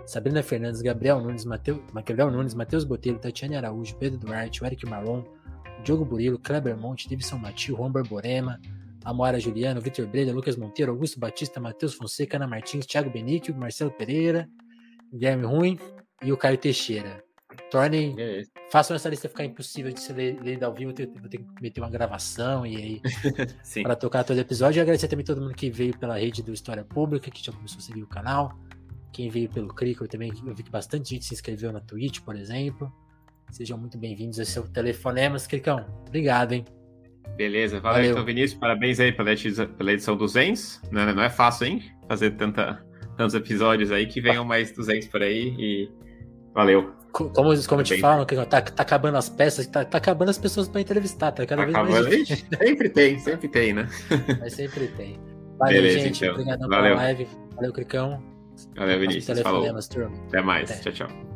Sabrina Fernandes, Gabriel Nunes, Mateu, Gabriel Nunes, Matheus Botelho, Tatiane Araújo, Pedro Duarte, Eric Marlon, Diogo Burilo, Kleber Monte, Davidson Matil, Juan Borborema, Amora Juliano, Vitor Breda, Lucas Monteiro, Augusto Batista, Matheus Fonseca, Ana Martins, Thiago Benício, Marcelo Pereira, Guilherme Ruim e o Caio Teixeira. Tornem, é façam essa lista ficar impossível de ser lida ao vivo, eu vou ter que meter uma gravação e aí para tocar todo episódio. E agradecer também todo mundo que veio pela rede do História Pública, que já começou a seguir o canal. Quem veio pelo Crico também, eu vi que bastante gente se inscreveu na Twitch, por exemplo. Sejam muito bem-vindos a seu Telefonemas, Cricão. Obrigado, hein? Beleza, valeu, valeu. então, Vinícius. Parabéns aí pela edição, pela edição 200. Não, é, não é fácil, hein? Fazer tanta, tantos episódios aí, que venham mais 200 por aí e valeu. Como, como te falam, tá, tá acabando as peças, tá, tá acabando as pessoas para entrevistar, tá cada tá vez mais Sempre tem, sempre tem, né? Mas sempre tem. Valeu, Beleza, gente. Então. Obrigado pela live. Valeu, Cricão. Valeu, Vinícius. Falou. Até mais. Até. Tchau, tchau.